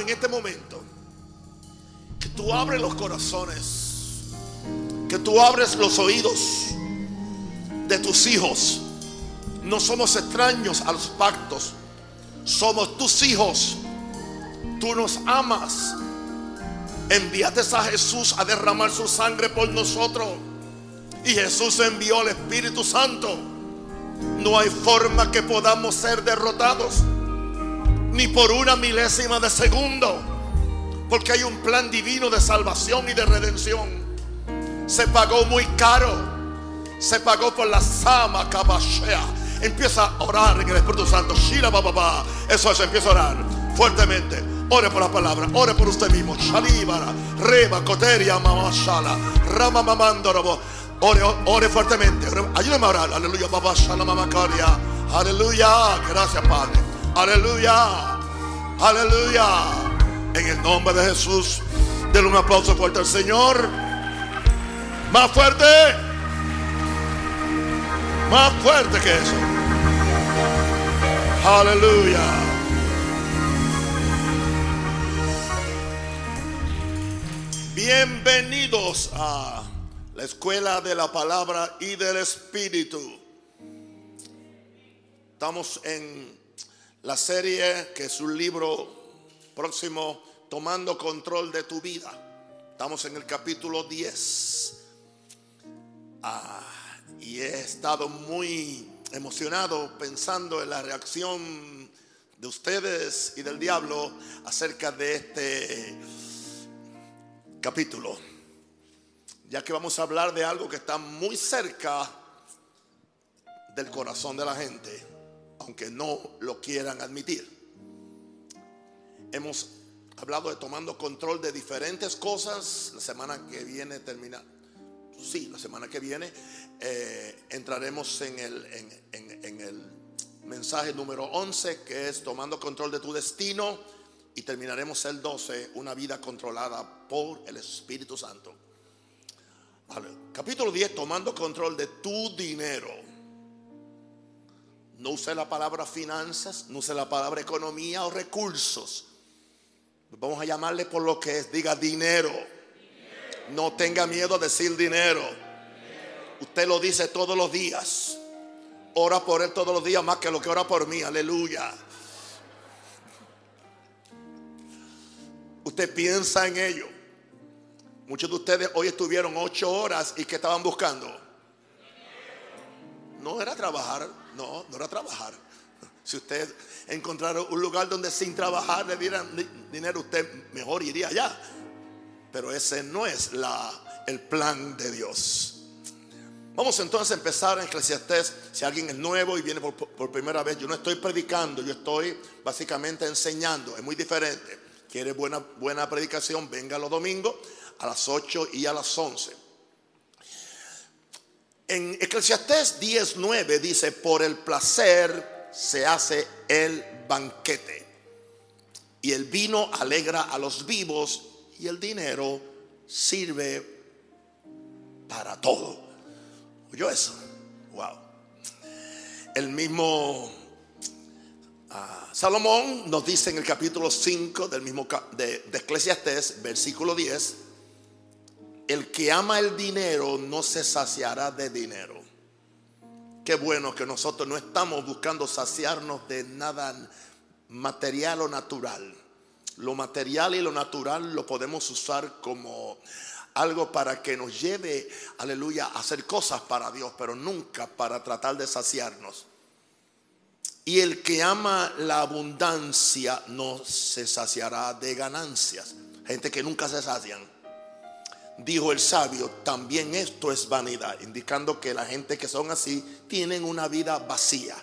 en este momento que tú abres los corazones, que tú abres los oídos de tus hijos. No somos extraños a los pactos, somos tus hijos. Tú nos amas. Envíate a Jesús a derramar su sangre por nosotros. Y Jesús envió al Espíritu Santo. No hay forma que podamos ser derrotados. Ni por una milésima de segundo. Porque hay un plan divino de salvación y de redención. Se pagó muy caro. Se pagó por la sama cabashea. Empieza a orar en el Espíritu Santo. Shira bababa. Eso es, empieza a orar fuertemente. Ore por la palabra, ore por usted mismo. Shalibara, reba, coteria, mamashala, rama mamandorobo. Ore, ore fuertemente. Ayúdame a orar. Aleluya, mamacaria. Aleluya. Gracias, Padre. Aleluya. Aleluya. En el nombre de Jesús, denle un aplauso fuerte al Señor. Más fuerte. Más fuerte que eso. Aleluya. Bienvenidos a la escuela de la palabra y del espíritu. Estamos en la serie que es un libro próximo, Tomando control de tu vida. Estamos en el capítulo 10. Ah, y he estado muy emocionado pensando en la reacción de ustedes y del diablo acerca de este capítulo, ya que vamos a hablar de algo que está muy cerca del corazón de la gente, aunque no lo quieran admitir. Hemos hablado de tomando control de diferentes cosas. La semana que viene termina. Sí, la semana que viene eh, entraremos en el, en, en- el mensaje número 11, que es tomando control de tu destino. Y terminaremos el 12, una vida controlada por el Espíritu Santo. Capítulo 10, tomando control de tu dinero. No use la palabra finanzas, no use la palabra economía o recursos. Vamos a llamarle por lo que es, diga dinero. No tenga miedo a decir dinero. Usted lo dice todos los días. Ora por él todos los días más que lo que ora por mí. Aleluya. Usted piensa en ello. Muchos de ustedes hoy estuvieron ocho horas y que estaban buscando. No era trabajar, no, no era trabajar. Si usted encontrara un lugar donde sin trabajar le dieran di- dinero, usted mejor iría allá. Pero ese no es el plan de Dios. Vamos entonces a empezar en Eclesiastés. Si alguien es nuevo y viene por, por primera vez, yo no estoy predicando, yo estoy básicamente enseñando. Es muy diferente. Quiere buena, buena predicación, venga los domingos a las 8 y a las 11. En Eclesiastés 10:9 dice, por el placer se hace el banquete. Y el vino alegra a los vivos y el dinero sirve para todo. ¿Oyó eso? Wow. El mismo ah, Salomón nos dice en el capítulo 5 del mismo de, de Eclesiastés, versículo 10, el que ama el dinero no se saciará de dinero. Qué bueno que nosotros no estamos buscando saciarnos de nada material o natural. Lo material y lo natural lo podemos usar como algo para que nos lleve, aleluya, a hacer cosas para Dios, pero nunca para tratar de saciarnos. Y el que ama la abundancia no se saciará de ganancias. Gente que nunca se sacian. Dijo el sabio, también esto es vanidad, indicando que la gente que son así tienen una vida vacía.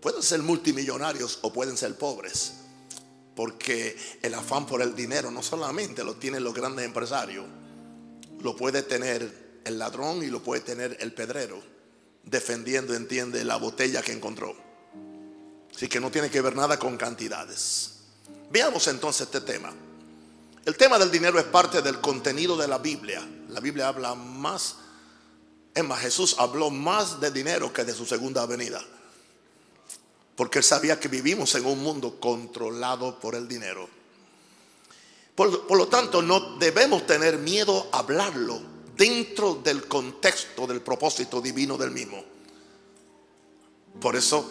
Pueden ser multimillonarios o pueden ser pobres, porque el afán por el dinero no solamente lo tienen los grandes empresarios, lo puede tener el ladrón y lo puede tener el pedrero, defendiendo, entiende, la botella que encontró. Así que no tiene que ver nada con cantidades. Veamos entonces este tema. El tema del dinero es parte del contenido de la Biblia. La Biblia habla más, es más, Jesús habló más de dinero que de su segunda venida. Porque él sabía que vivimos en un mundo controlado por el dinero. Por, por, lo tanto, no debemos tener miedo a hablarlo dentro del contexto del propósito divino del mismo. Por eso,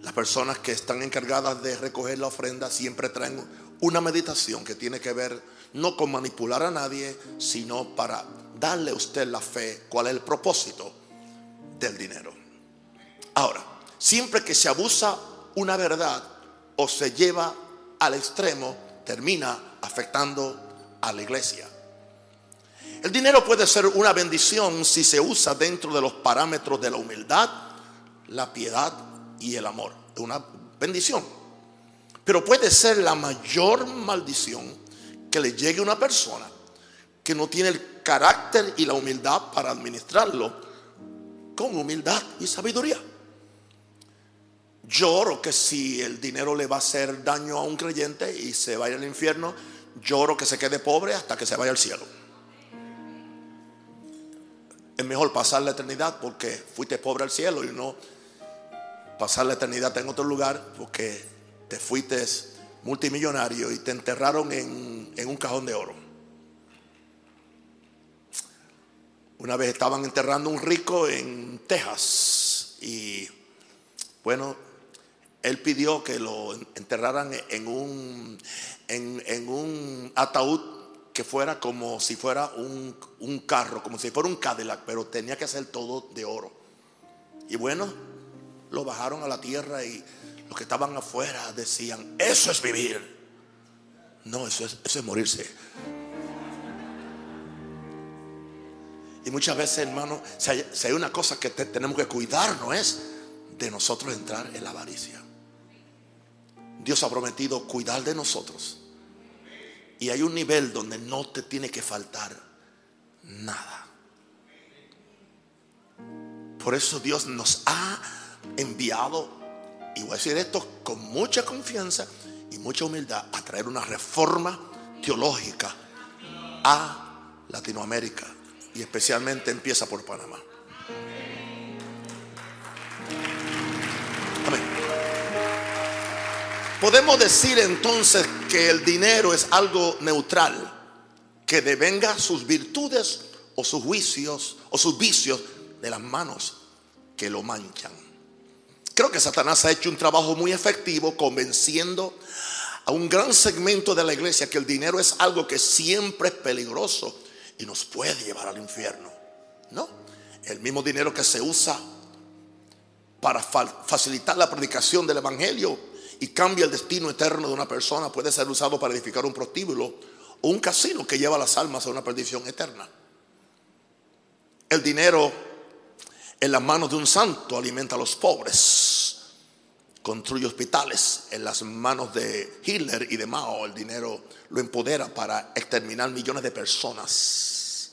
las personas que están encargadas de recoger la ofrenda siempre traen una meditación que tiene que ver no con manipular a nadie, sino para darle a usted la fe, cuál es el propósito del dinero. Ahora, siempre que se abusa una verdad o se lleva al extremo, termina afectando a la iglesia. El dinero puede ser una bendición si se usa dentro de los parámetros de la humildad, la piedad y el amor. Una bendición. Pero puede ser la mayor maldición que le llegue a una persona que no tiene el carácter y la humildad para administrarlo con humildad y sabiduría. Lloro que si el dinero le va a hacer daño a un creyente y se vaya al infierno, lloro que se quede pobre hasta que se vaya al cielo. Es mejor pasar la eternidad porque fuiste pobre al cielo y no pasar la eternidad en otro lugar porque te fuiste multimillonario y te enterraron en, en un cajón de oro. Una vez estaban enterrando un rico en Texas y bueno, él pidió que lo enterraran en un, en, un ataúd que fuera como si fuera un, un, carro, como si fuera un Cadillac, pero tenía que ser todo de oro. Y bueno, lo bajaron a la tierra y los que estaban afuera decían, eso es vivir. No, eso es, eso es morirse. Y muchas veces, hermano, si hay, una cosa que tenemos que cuidar, no es de nosotros entrar en la avaricia. Dios ha prometido cuidar de nosotros. Y hay un nivel donde no te tiene que faltar nada. Por eso Dios nos ha enviado, y voy a decir esto con mucha confianza y mucha humildad, a traer una reforma teológica a Latinoamérica. Y especialmente empieza por Panamá. Podemos decir entonces que el dinero es algo neutral, que devenga sus virtudes o sus juicios o sus vicios de las manos que lo manchan. Creo que Satanás ha hecho un trabajo muy efectivo convenciendo a un gran segmento de la iglesia que el dinero es algo que siempre es peligroso y nos puede llevar al infierno. No, el mismo dinero que se usa para facilitar la predicación del Evangelio y cambia el destino eterno de una persona, puede ser usado para edificar un prostíbulo o un casino que lleva las almas a una perdición eterna. El dinero en las manos de un santo alimenta a los pobres, construye hospitales. En las manos de Hitler y de Mao el dinero lo empodera para exterminar millones de personas.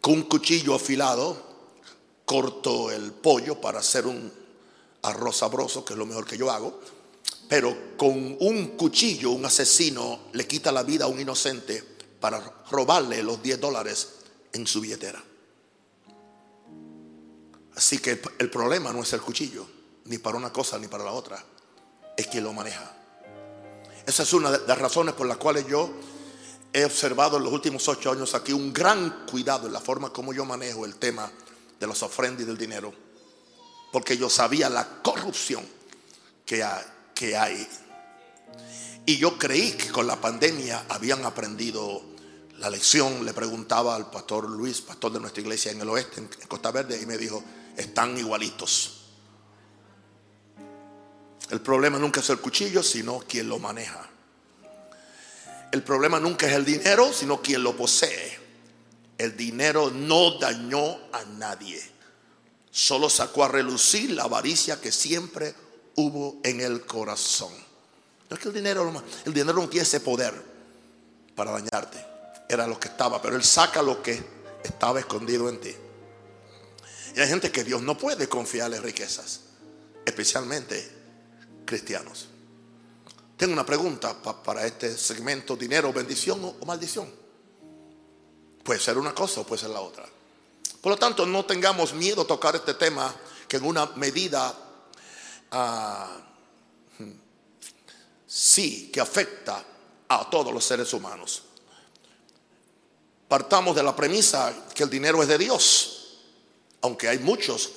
Con un cuchillo afilado corto el pollo para hacer un arroz sabroso, que es lo mejor que yo hago pero con un cuchillo un asesino le quita la vida a un inocente para robarle los 10 dólares en su billetera. Así que el problema no es el cuchillo, ni para una cosa ni para la otra, es quien lo maneja. Esa es una de las razones por las cuales yo he observado en los últimos ocho años aquí un gran cuidado en la forma como yo manejo el tema de los ofrendas y del dinero, porque yo sabía la corrupción que hay. Y yo creí que con la pandemia habían aprendido la lección. Le preguntaba al pastor Luis, pastor de nuestra iglesia en el oeste, en Costa Verde, y me dijo, están igualitos. El problema nunca es el cuchillo, sino quien lo maneja. El problema nunca es el dinero, sino quien lo posee. El dinero no dañó a nadie. Solo sacó a relucir la avaricia que siempre hubo en el corazón. No es que el dinero, el dinero no tiene ese poder para dañarte. Era lo que estaba, pero Él saca lo que estaba escondido en ti. Y hay gente que Dios no puede confiarle riquezas, especialmente cristianos. Tengo una pregunta para este segmento, dinero, bendición o maldición. Puede ser una cosa o puede ser la otra. Por lo tanto, no tengamos miedo a tocar este tema que en una medida sí que afecta a todos los seres humanos. Partamos de la premisa que el dinero es de Dios, aunque hay muchos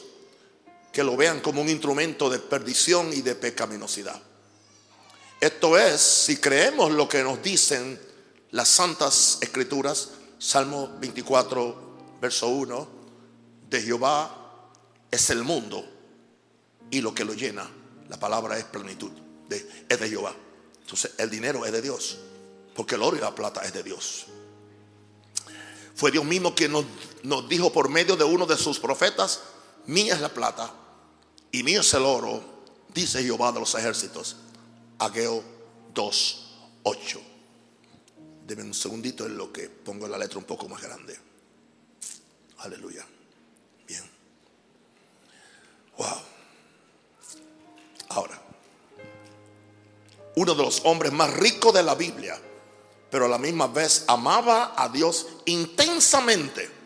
que lo vean como un instrumento de perdición y de pecaminosidad. Esto es, si creemos lo que nos dicen las santas escrituras, Salmo 24, verso 1, de Jehová es el mundo y lo que lo llena. La palabra es plenitud, de, es de Jehová. Entonces el dinero es de Dios, porque el oro y la plata es de Dios. Fue Dios mismo quien nos, nos dijo por medio de uno de sus profetas, mía es la plata y mío es el oro, dice Jehová de los ejércitos. Ageo 2, 8. Deme un segundito en lo que pongo la letra un poco más grande. Aleluya. Bien. Wow. Ahora, uno de los hombres más ricos de la Biblia, pero a la misma vez amaba a Dios intensamente.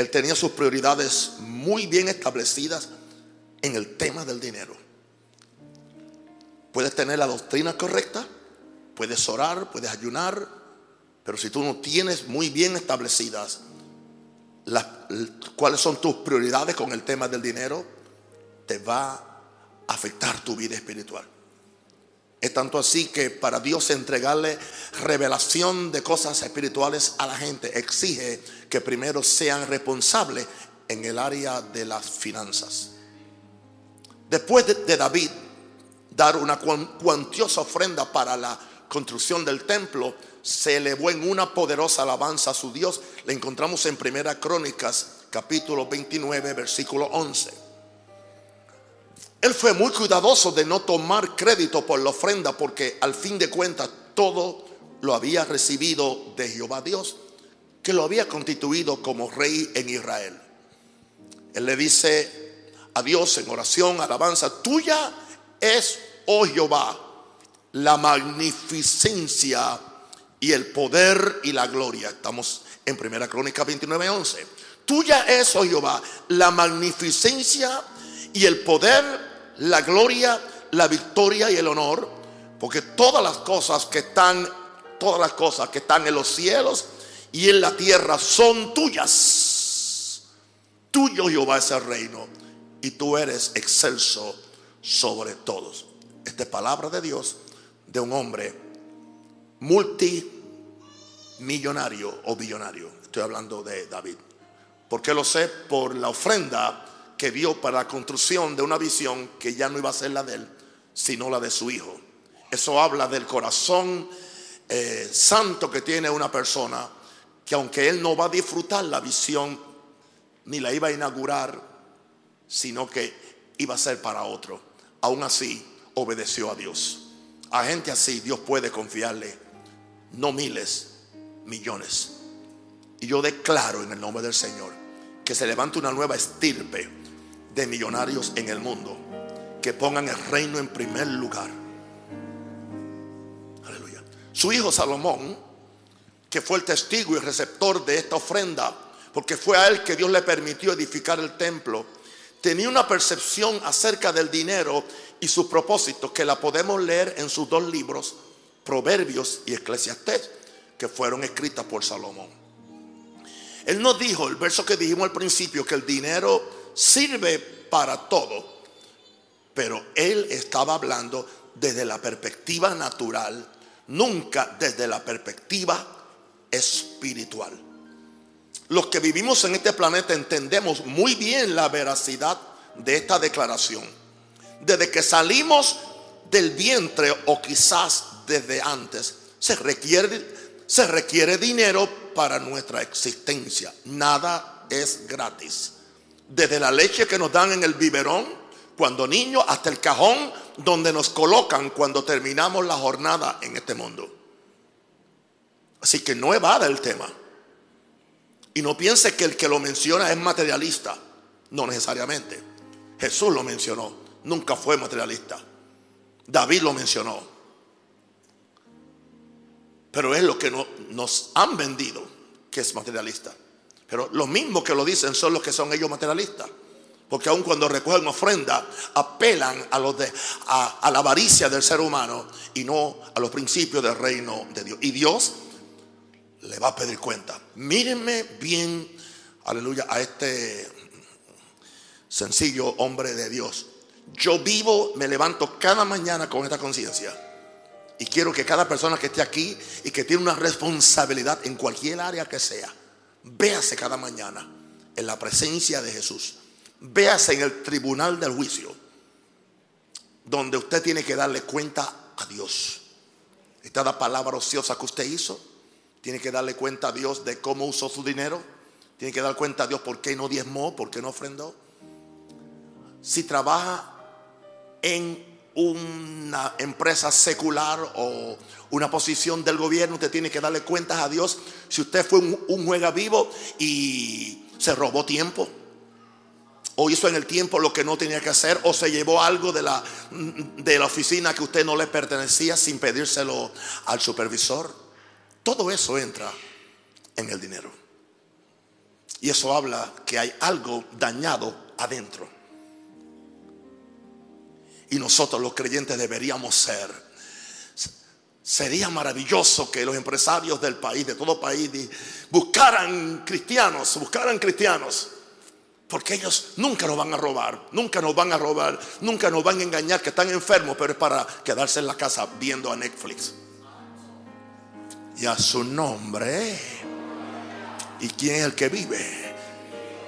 Él tenía sus prioridades muy bien establecidas en el tema del dinero. Puedes tener la doctrina correcta, Puedes orar, puedes ayunar, pero si tú no tienes muy bien establecidas las, cuáles son tus prioridades con el tema del dinero, te va a afectar tu vida espiritual. Es tanto así que para Dios entregarle revelación de cosas espirituales a la gente exige que primero sean responsables en el área de las finanzas. Después de, David dar una cuantiosa ofrenda para la construcción del templo, se elevó en una poderosa alabanza a su Dios. La encontramos en Primera Crónicas, capítulo 29, versículo 11. Él fue muy cuidadoso de no tomar crédito por la ofrenda porque al fin de cuentas todo lo había recibido de Jehová Dios, que lo había constituido como rey en Israel. Él le dice a Dios en oración, alabanza, tuya es, oh Jehová, la magnificencia y el poder y la gloria. Estamos en Primera Crónica 29, 11. Tuya es, oh Jehová, la magnificencia y el poder, la gloria, la victoria y el honor, porque todas las cosas que están, todas las cosas que están en los cielos y en la tierra son tuyas. Tuyo Jehová es el reino y tú eres excelso sobre todos. Esta es palabra de Dios de un hombre multimillonario o billonario. Estoy hablando de David. ¿Por qué lo sé? Por la ofrenda que dio para la construcción de una visión que ya no iba a ser la de él, sino la de su hijo. Eso habla del corazón eh, santo que tiene una persona, que aunque él no va a disfrutar la visión, ni la iba a inaugurar, sino que iba a ser para otro. Aún así, obedeció a Dios. A gente así Dios puede confiarle no miles, millones. Y yo declaro en el nombre del Señor que se levante una nueva estirpe de millonarios en el mundo que pongan el reino en primer lugar. Aleluya. Su hijo Salomón, que fue el testigo y receptor de esta ofrenda, porque fue a él que Dios le permitió edificar el templo, tenía una percepción acerca del dinero y sus propósitos que la podemos leer en sus dos libros, Proverbios y Eclesiastés, que fueron escritas por Salomón. Él nos dijo, el verso que dijimos al principio, que el dinero sirve para todo, pero él estaba hablando desde la perspectiva natural, nunca desde la perspectiva espiritual. Los que vivimos en este planeta entendemos muy bien la veracidad de esta declaración desde que salimos del vientre o quizás desde antes, se requiere, se requiere dinero para nuestra existencia. Nada es gratis. Desde la leche que nos dan en el biberón, cuando niños, hasta el cajón donde nos colocan cuando terminamos la jornada en este mundo. Así que no evada el tema. Y no piense que el que lo menciona es materialista. No necesariamente. Jesús lo mencionó nunca fue materialista. David lo mencionó. Pero es lo que nos han vendido, que es materialista. Pero los mismos que lo dicen son los que son ellos materialistas. Porque aun cuando recogen ofrenda, apelan a, los de, a, la avaricia del ser humano y no a los principios del reino de Dios. Y Dios le va a pedir cuenta. Mírenme bien, aleluya, a este sencillo hombre de Dios. Yo vivo, me levanto cada mañana con esta conciencia. Y quiero que cada persona que esté aquí y que tiene una responsabilidad en cualquier área que sea, véase cada mañana en la presencia de Jesús. Véase en el tribunal del juicio, donde usted tiene que darle cuenta a Dios. Esta la palabra ociosa que usted hizo, tiene que darle cuenta a Dios de cómo usó su dinero. Tiene que dar cuenta a Dios por qué no diezmó, por qué no ofrendó. Si trabaja en una empresa secular o una posición del gobierno, usted tiene que darle cuentas a Dios si usted fue un, juega vivo y se robó tiempo. O hizo en el tiempo lo que no tenía que hacer, o se llevó algo de la, de la oficina que usted no le pertenecía sin pedírselo al supervisor. Todo eso entra en el dinero. Y eso habla que hay algo dañado adentro. Y nosotros los creyentes deberíamos ser. Sería maravilloso que los empresarios del país, de todo país, buscaran cristianos, buscaran cristianos. Porque ellos nunca nos van a robar, nunca nos van a robar, nunca nos van a engañar que están enfermos, pero es para quedarse en la casa viendo a Netflix. Y a su nombre. ¿Y quién es el que vive?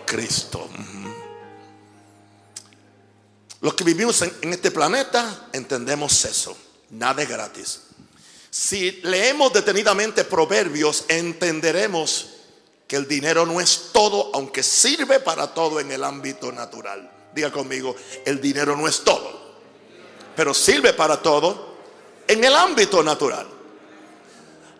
Cristo. Los que vivimos en, este planeta entendemos eso. Nada es gratis. Si leemos detenidamente proverbios, entenderemos que el dinero no es todo, aunque sirve para todo en el ámbito natural. Diga conmigo, el dinero no es todo, pero sirve para todo en el ámbito natural.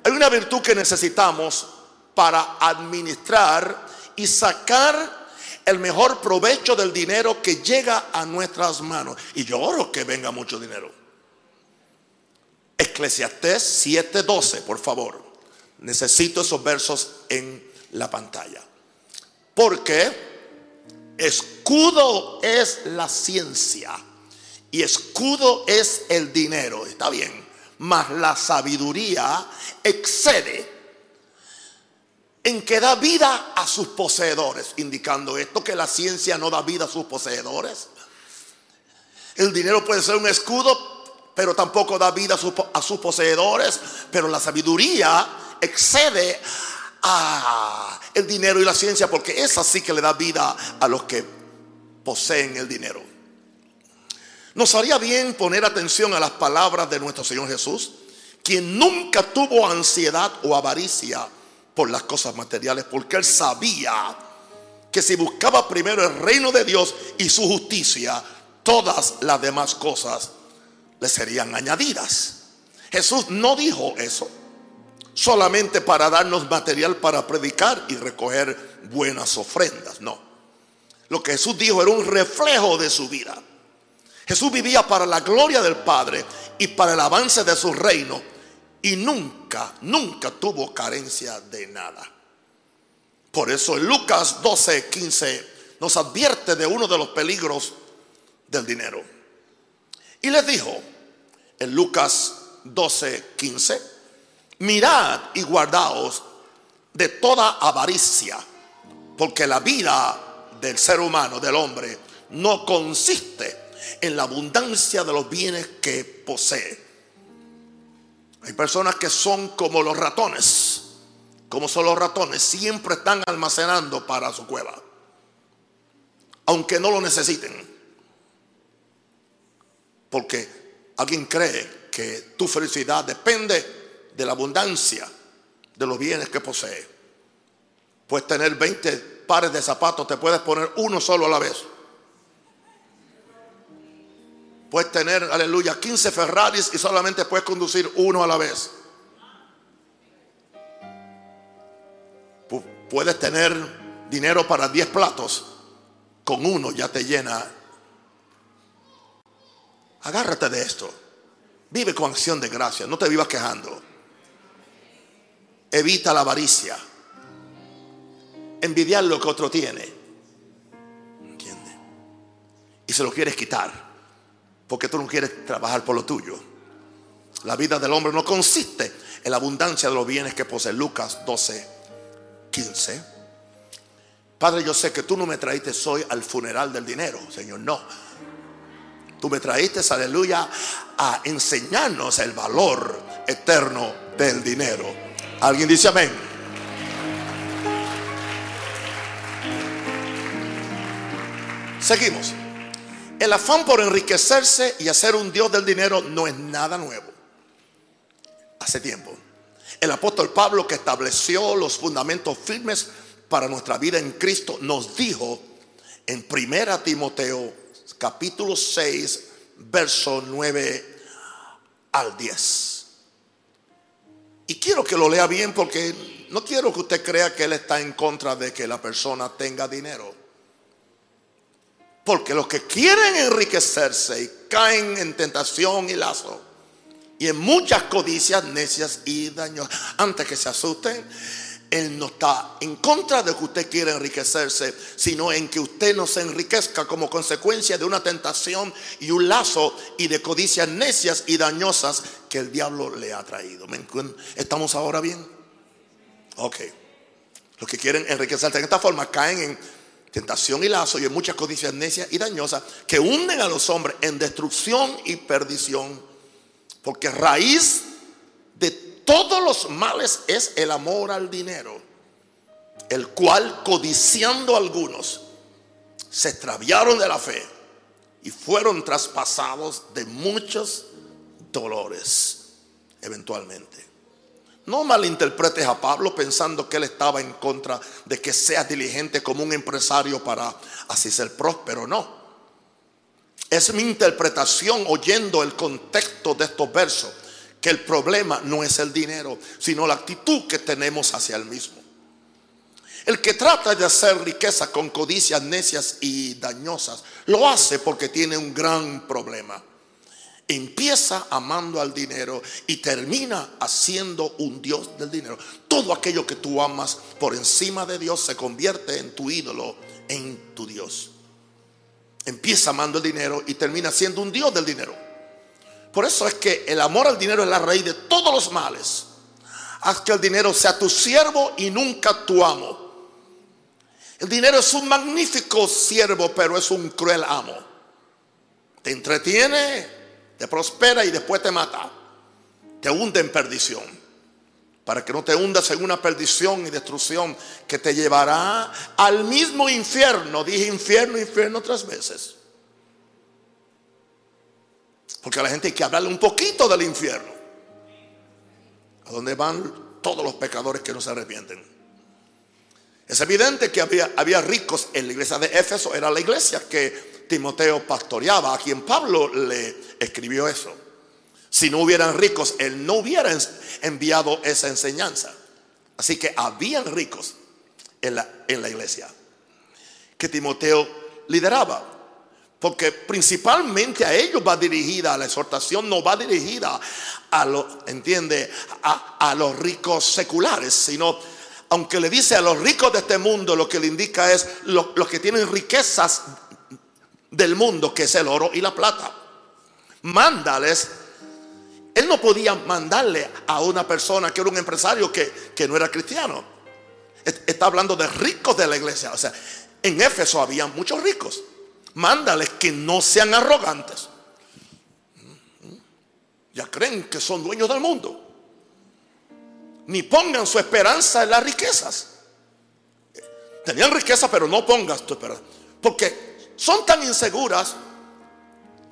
Hay una virtud que necesitamos para administrar y sacar el mejor provecho del dinero que llega a nuestras manos. Y yo oro que venga mucho dinero. Eclesiastés 7:12, por favor. Necesito esos versos en la pantalla. Porque escudo es la ciencia y escudo es el dinero. Está bien. Mas la sabiduría excede en que da vida a sus poseedores, indicando esto que la ciencia no da vida a sus poseedores. El dinero puede ser un escudo, pero tampoco da vida a, sus poseedores, pero la sabiduría excede a el dinero y la ciencia porque esa sí que le da vida a los que poseen el dinero. Nos haría bien poner atención a las palabras de nuestro Señor Jesús, quien nunca tuvo ansiedad o avaricia por las cosas materiales, porque él sabía que si buscaba primero el reino de Dios y su justicia, todas las demás cosas le serían añadidas. Jesús no dijo eso solamente para darnos material para predicar y recoger buenas ofrendas, no. Lo que Jesús dijo era un reflejo de su vida. Jesús vivía para la gloria del Padre y para el avance de su reino y nunca, nunca tuvo carencia de nada. Por eso en Lucas 12, 15 nos advierte de uno de los peligros del dinero. Y les dijo en Lucas 12, 15, mirad y guardaos de toda avaricia, porque la vida del ser humano, del hombre, no consiste en la abundancia de los bienes que posee hay personas que son como los ratones. Como son los ratones, siempre están almacenando para su cueva. Aunque no lo necesiten. Porque alguien cree que tu felicidad depende de la abundancia de los bienes que posee. Puedes tener 20 pares de zapatos, te puedes poner uno solo a la vez. Puedes tener, aleluya, 15 Ferraris y solamente puedes conducir uno a la vez. Puedes tener dinero para 10 platos. Con uno ya te llena. Agárrate de esto. Vive con acción de gracia. No te vivas quejando. Evita la avaricia. Envidiar lo que otro tiene. ¿Entiendes? y se lo quieres quitar porque tú no quieres trabajar por lo tuyo. La vida del hombre no consiste en la abundancia de los bienes que posee. Lucas 12, 15. Padre, yo sé que tú no me traíste hoy al funeral del dinero, Señor, no. Tú me traíste, aleluya, a enseñarnos el valor eterno del dinero. ¿Alguien dice amén? Seguimos. El afán por enriquecerse y hacer un Dios del dinero no es nada nuevo. Hace tiempo. El apóstol Pablo que estableció los fundamentos firmes para nuestra vida en Cristo nos dijo en 1 Timoteo capítulo 6 verso 9 al 10. Y quiero que lo lea bien porque no quiero que usted crea que él está en contra de que la persona tenga dinero. Porque los que quieren enriquecerse y caen en tentación y lazo y en muchas codicias necias y daños, antes que se asusten, Él no está en contra de que usted quiera enriquecerse, sino en que usted no se enriquezca como consecuencia de una tentación y un lazo y de codicias necias y dañosas que el diablo le ha traído. ¿Estamos ahora bien? Ok. Los que quieren enriquecerse en esta forma caen en tentación y lazo y muchas codicias necias y dañosas que hunden a los hombres en destrucción y perdición. Porque raíz de todos los males es el amor al dinero, el cual codiciando algunos se extraviaron de la fe y fueron traspasados de muchos dolores eventualmente. No malinterpretes a Pablo pensando que él estaba en contra de que seas diligente como un empresario para así ser próspero. No. Es mi interpretación oyendo el contexto de estos versos que el problema no es el dinero, sino la actitud que tenemos hacia el mismo. El que trata de hacer riqueza con codicias necias y dañosas, lo hace porque tiene un gran problema empieza amando al dinero y termina haciendo un Dios del dinero. Todo aquello que tú amas por encima de Dios se convierte en tu ídolo, en tu Dios. Empieza amando el dinero y termina siendo un Dios del dinero. Por eso es que el amor al dinero es la raíz de todos los males. Haz que el dinero sea tu siervo y nunca tu amo. El dinero es un magnífico siervo, pero es un cruel amo. Te entretiene, te prospera y después te mata. Te hunde en perdición. Para que no te hundas en una perdición y destrucción que te llevará al mismo infierno. Dije infierno, infierno tres veces. Porque a la gente hay que hablarle un poquito del infierno. A donde van todos los pecadores que no se arrepienten. Es evidente que había, había ricos en la iglesia de Éfeso. Era la iglesia que Timoteo pastoreaba, a quien Pablo le escribió eso. Si no hubieran ricos, él no hubiera enviado esa enseñanza. Así que habían ricos en la, en la iglesia que Timoteo lideraba. Porque principalmente a ellos va dirigida la exhortación, no va dirigida a los, entiende, a, los ricos seculares, sino aunque le dice a los ricos de este mundo, lo que le indica es los que tienen riquezas del mundo, que es el oro y la plata. Mándales. Él no podía mandarle a una persona que era un empresario que, que no era cristiano. Está hablando de ricos de la iglesia. O sea, en Éfeso había muchos ricos. Mándales que no sean arrogantes. Ya creen que son dueños del mundo. Ni pongan su esperanza en las riquezas. Tenían riqueza, pero no pongas tu esperanza. Porque son tan inseguras,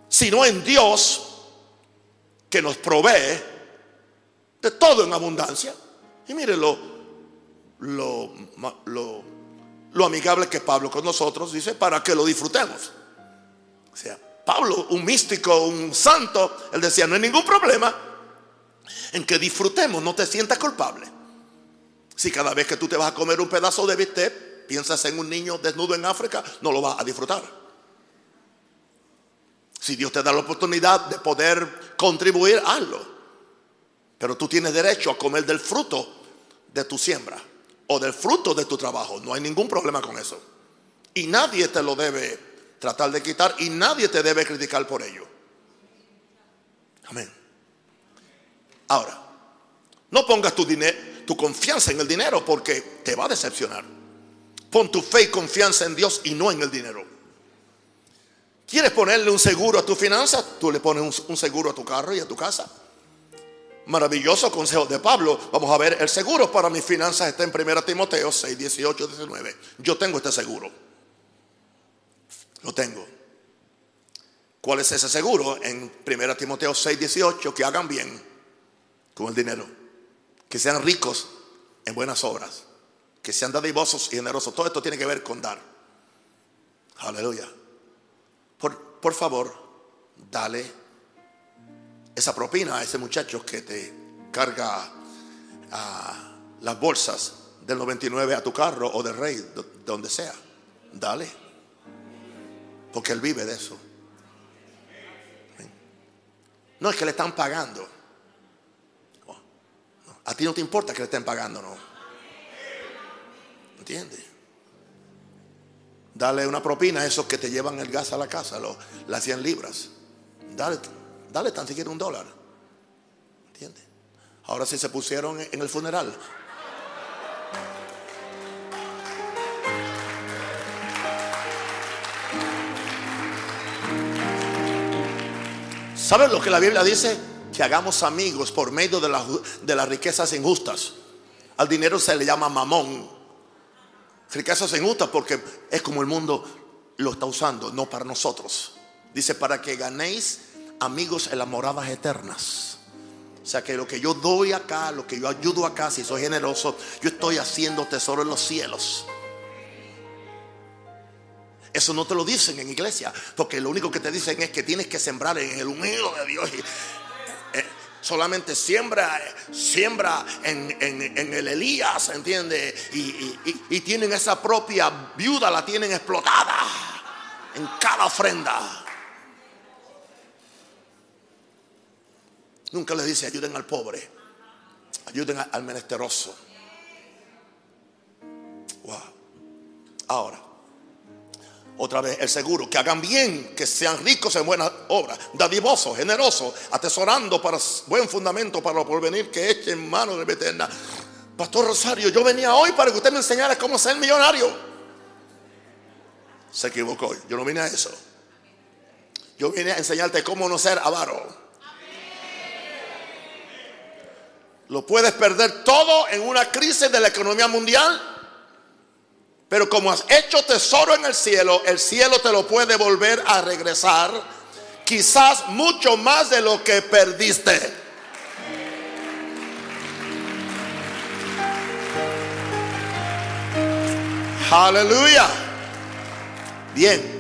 sino en Dios que nos provee de todo en abundancia. Y mire lo, lo, lo, amigable que Pablo con nosotros dice para que lo disfrutemos. O sea, Pablo, un místico, un santo, él decía, no hay ningún problema en que disfrutemos, no te sientas culpable. Si cada vez que tú te vas a comer un pedazo de bistec, piensas en un niño desnudo en África, no lo vas a disfrutar. Si Dios te da la oportunidad de poder contribuir, hazlo. Pero tú tienes derecho a comer del fruto de tu siembra o del fruto de tu trabajo. No hay ningún problema con eso. Y nadie te lo debe tratar de quitar y nadie te debe criticar por ello. Amén. Ahora, no pongas tu, confianza en el dinero porque te va a decepcionar. Pon tu fe y confianza en Dios y no en el dinero. ¿Quieres ponerle un seguro a tu finanza? Tú le pones un, seguro a tu carro y a tu casa. Maravilloso consejo de Pablo. Vamos a ver, el seguro para mis finanzas está en 1 Timoteo 6, 18, 19. Yo tengo este seguro. Lo tengo. ¿Cuál es ese seguro? En 1 Timoteo 6, 18, que hagan bien con el dinero. Que sean ricos en buenas obras. Que sean dadivosos y generosos. Todo esto tiene que ver con dar. Aleluya. Por, favor, dale esa propina a ese muchacho que te carga a las bolsas del 99 a tu carro o del rey, donde sea. Dale. Porque él vive de eso. No es que le están pagando. A ti no te importa que le estén pagando, ¿no? ¿Entiendes? Dale una propina a esos que te llevan el gas a la casa, las 100 libras. Dale, dale tan siquiera un dólar. ¿Entiendes? Ahora sí se pusieron en el funeral. ¿Saben lo que la Biblia dice? Que hagamos amigos por medio de, de las riquezas injustas. Al dinero se le llama mamón. Riquezas injustas porque es como el mundo lo está usando, no para nosotros. Dice, para que ganéis amigos en las moradas eternas. O sea que lo que yo doy acá, lo que yo ayudo acá, si soy generoso, yo estoy haciendo tesoro en los cielos. Eso no te lo dicen en iglesia, porque lo único que te dicen es que tienes que sembrar en el unido de Dios. Solamente siembra, siembra en, el Elías, ¿entiende? Y, tienen esa propia viuda, la tienen explotada en cada ofrenda. Nunca le dice ayuden al pobre, ayuden al menesteroso. Wow. Ahora, otra vez el seguro, que hagan bien, que sean ricos en buenas obras, dadivosos, generosos, atesorando para buen fundamento para lo porvenir que echen mano de eterna. Pastor Rosario, yo venía hoy para que usted me enseñara cómo ser millonario. Se equivocó, yo no vine a eso. Yo vine a enseñarte cómo no ser avaro. Lo puedes perder todo en una crisis de la economía mundial pero como has hecho tesoro en el cielo, el cielo te lo puede volver a regresar, quizás mucho más de lo que perdiste. Aleluya. Bien.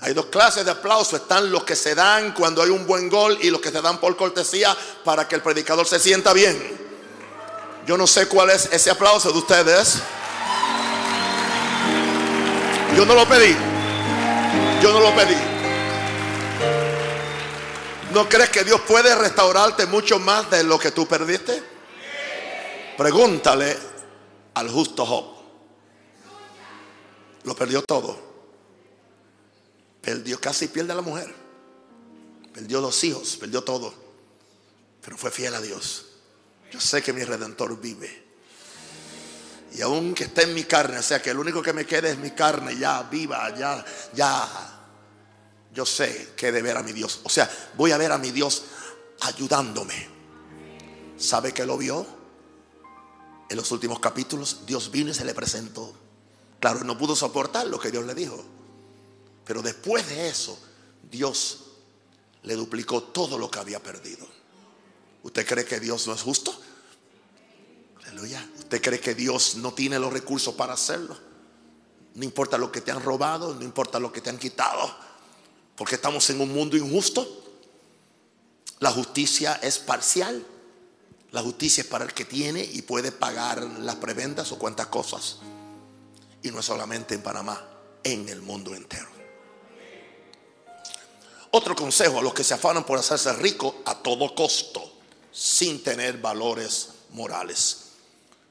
Hay dos clases de aplauso. Están los que se dan cuando hay un buen gol y los que se dan por cortesía para que el predicador se sienta bien. Yo no sé cuál es ese aplauso de ustedes. Yo no lo pedí. Yo no lo pedí. ¿No crees que Dios puede restaurarte mucho más de lo que tú perdiste? Pregúntale al justo Job. Lo perdió todo. Perdió casi pierde a la mujer. Perdió dos hijos, perdió todo. Pero fue fiel a Dios. Yo sé que mi redentor vive. Y aunque esté en mi carne, o sea que lo único que me quede es mi carne, ya viva, ya, ya. Yo sé que he de ver a mi Dios. O sea, voy a ver a mi Dios ayudándome. ¿Sabe que lo vio? En los últimos capítulos, Dios vino y se le presentó. Claro, no pudo soportar lo que Dios le dijo. Pero después de eso, Dios le duplicó todo lo que había perdido. ¿Usted cree que Dios no es justo? ¿Usted cree que Dios no tiene los recursos para hacerlo? No importa lo que te han robado, no importa lo que te han quitado, porque estamos en un mundo injusto. La justicia es parcial. La justicia es para el que tiene y puede pagar las prebendas o cuantas cosas. Y no es solamente en Panamá, en el mundo entero. Otro consejo a los que se afanan por hacerse ricos a todo costo, sin tener valores morales.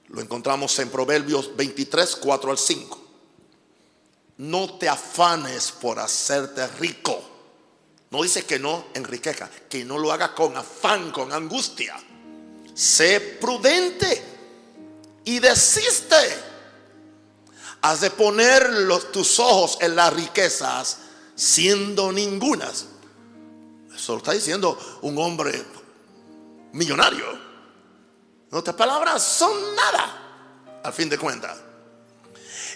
Lo encontramos en Proverbios 23, 4 al 5. no te afanes por hacerte rico. No dice que no enriquezca, que no lo haga con afán, con angustia. Sé prudente y desiste. Has de poner tus ojos en las riquezas siendo ningunas. Eso lo está diciendo un hombre millonario. En otras palabras, son nada, al fin de cuentas.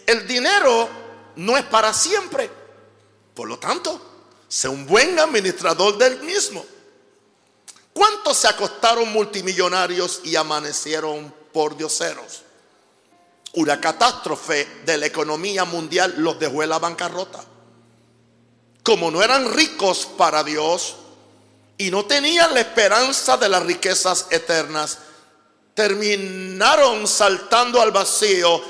El dinero no es para siempre. Por lo tanto, sé un buen administrador del mismo. ¿Cuántos se acostaron multimillonarios y amanecieron por dioseros? Una catástrofe de la economía mundial los dejó en la bancarrota. Como no eran ricos para Dios y no tenían la esperanza de las riquezas eternas, terminaron saltando al vacío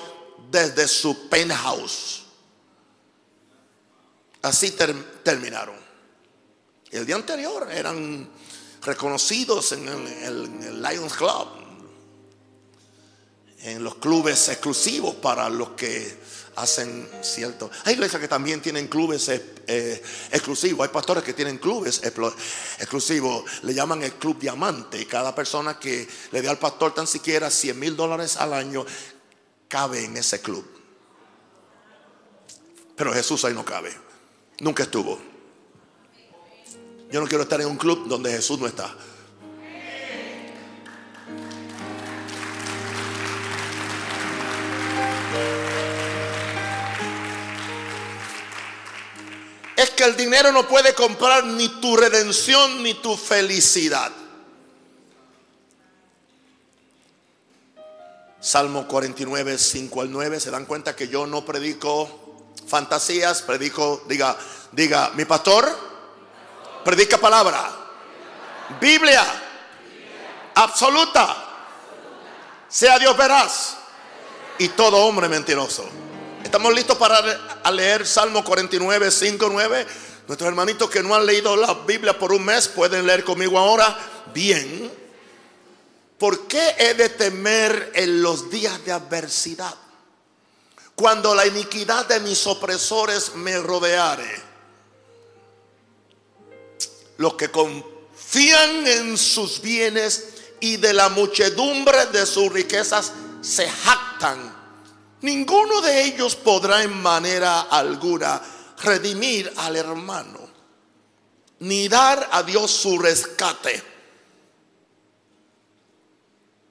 desde su penthouse. Así terminaron. El día anterior eran reconocidos en el, Lions Club, en los clubes exclusivos para los que hacen cierto. Hay iglesias que también tienen clubes eh, exclusivos. Hay pastores que tienen clubes exclusivos. Le llaman el Club Diamante. Cada persona que le dé al pastor tan siquiera 100 mil dólares al año cabe en ese club. Pero Jesús ahí no cabe. Nunca estuvo. Yo no quiero estar en un club donde Jesús no está. Que el dinero no puede comprar ni tu redención ni tu felicidad. Salmo 49, 5 al 9. Se dan cuenta que yo no predico fantasías, predico, diga, diga, mi pastor Predica palabra. Biblia. Absoluta. Sea Dios veraz. Y todo hombre mentiroso. Estamos listos para leer Salmo 49, 5, 9. Nuestros hermanitos que no han leído la Biblia por un mes pueden leer conmigo ahora. Bien. ¿Por qué he de temer en los días de adversidad? Cuando la iniquidad de mis opresores me rodeare los que confían en sus bienes y de la muchedumbre de sus riquezas se jactan. Ninguno de ellos podrá en manera alguna redimir al hermano, ni dar a Dios su rescate.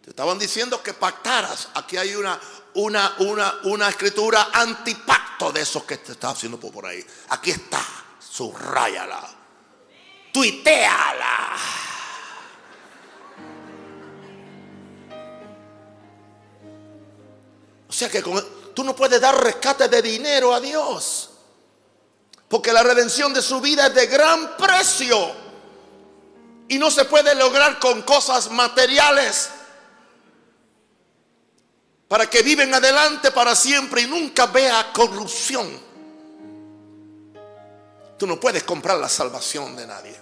Te estaban diciendo que pactaras. Aquí hay una, una, una, una escritura antipacto de esos que te está haciendo por ahí. Aquí está, subrayala tuiteala. O sea que tú no puedes dar rescate de dinero a Dios. Porque la redención de su vida es de gran precio. Y no se puede lograr con cosas materiales. Para que viven adelante para siempre y nunca vea corrupción. Tú no puedes comprar la salvación de nadie.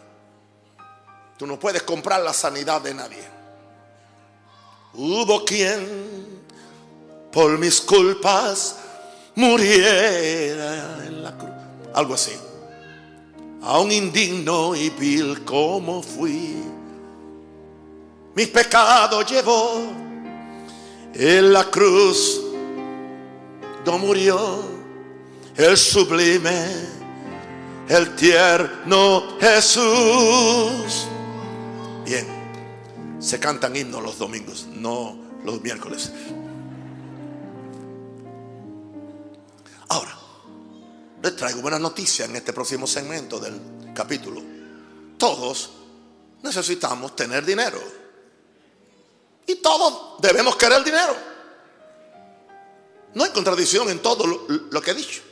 Tú no puedes comprar la sanidad de nadie. Hubo quien por mis culpas muriera en la cruz. Algo así. Aún indigno y vil como fui, mis pecados llevó en la cruz. No murió el sublime el tierno Jesús. Bien, se cantan himnos los domingos, no los miércoles. Ahora, les traigo buena noticia en este próximo segmento del capítulo. Todos necesitamos tener dinero. Y todos debemos querer dinero. No hay contradicción en todo lo, lo que he dicho.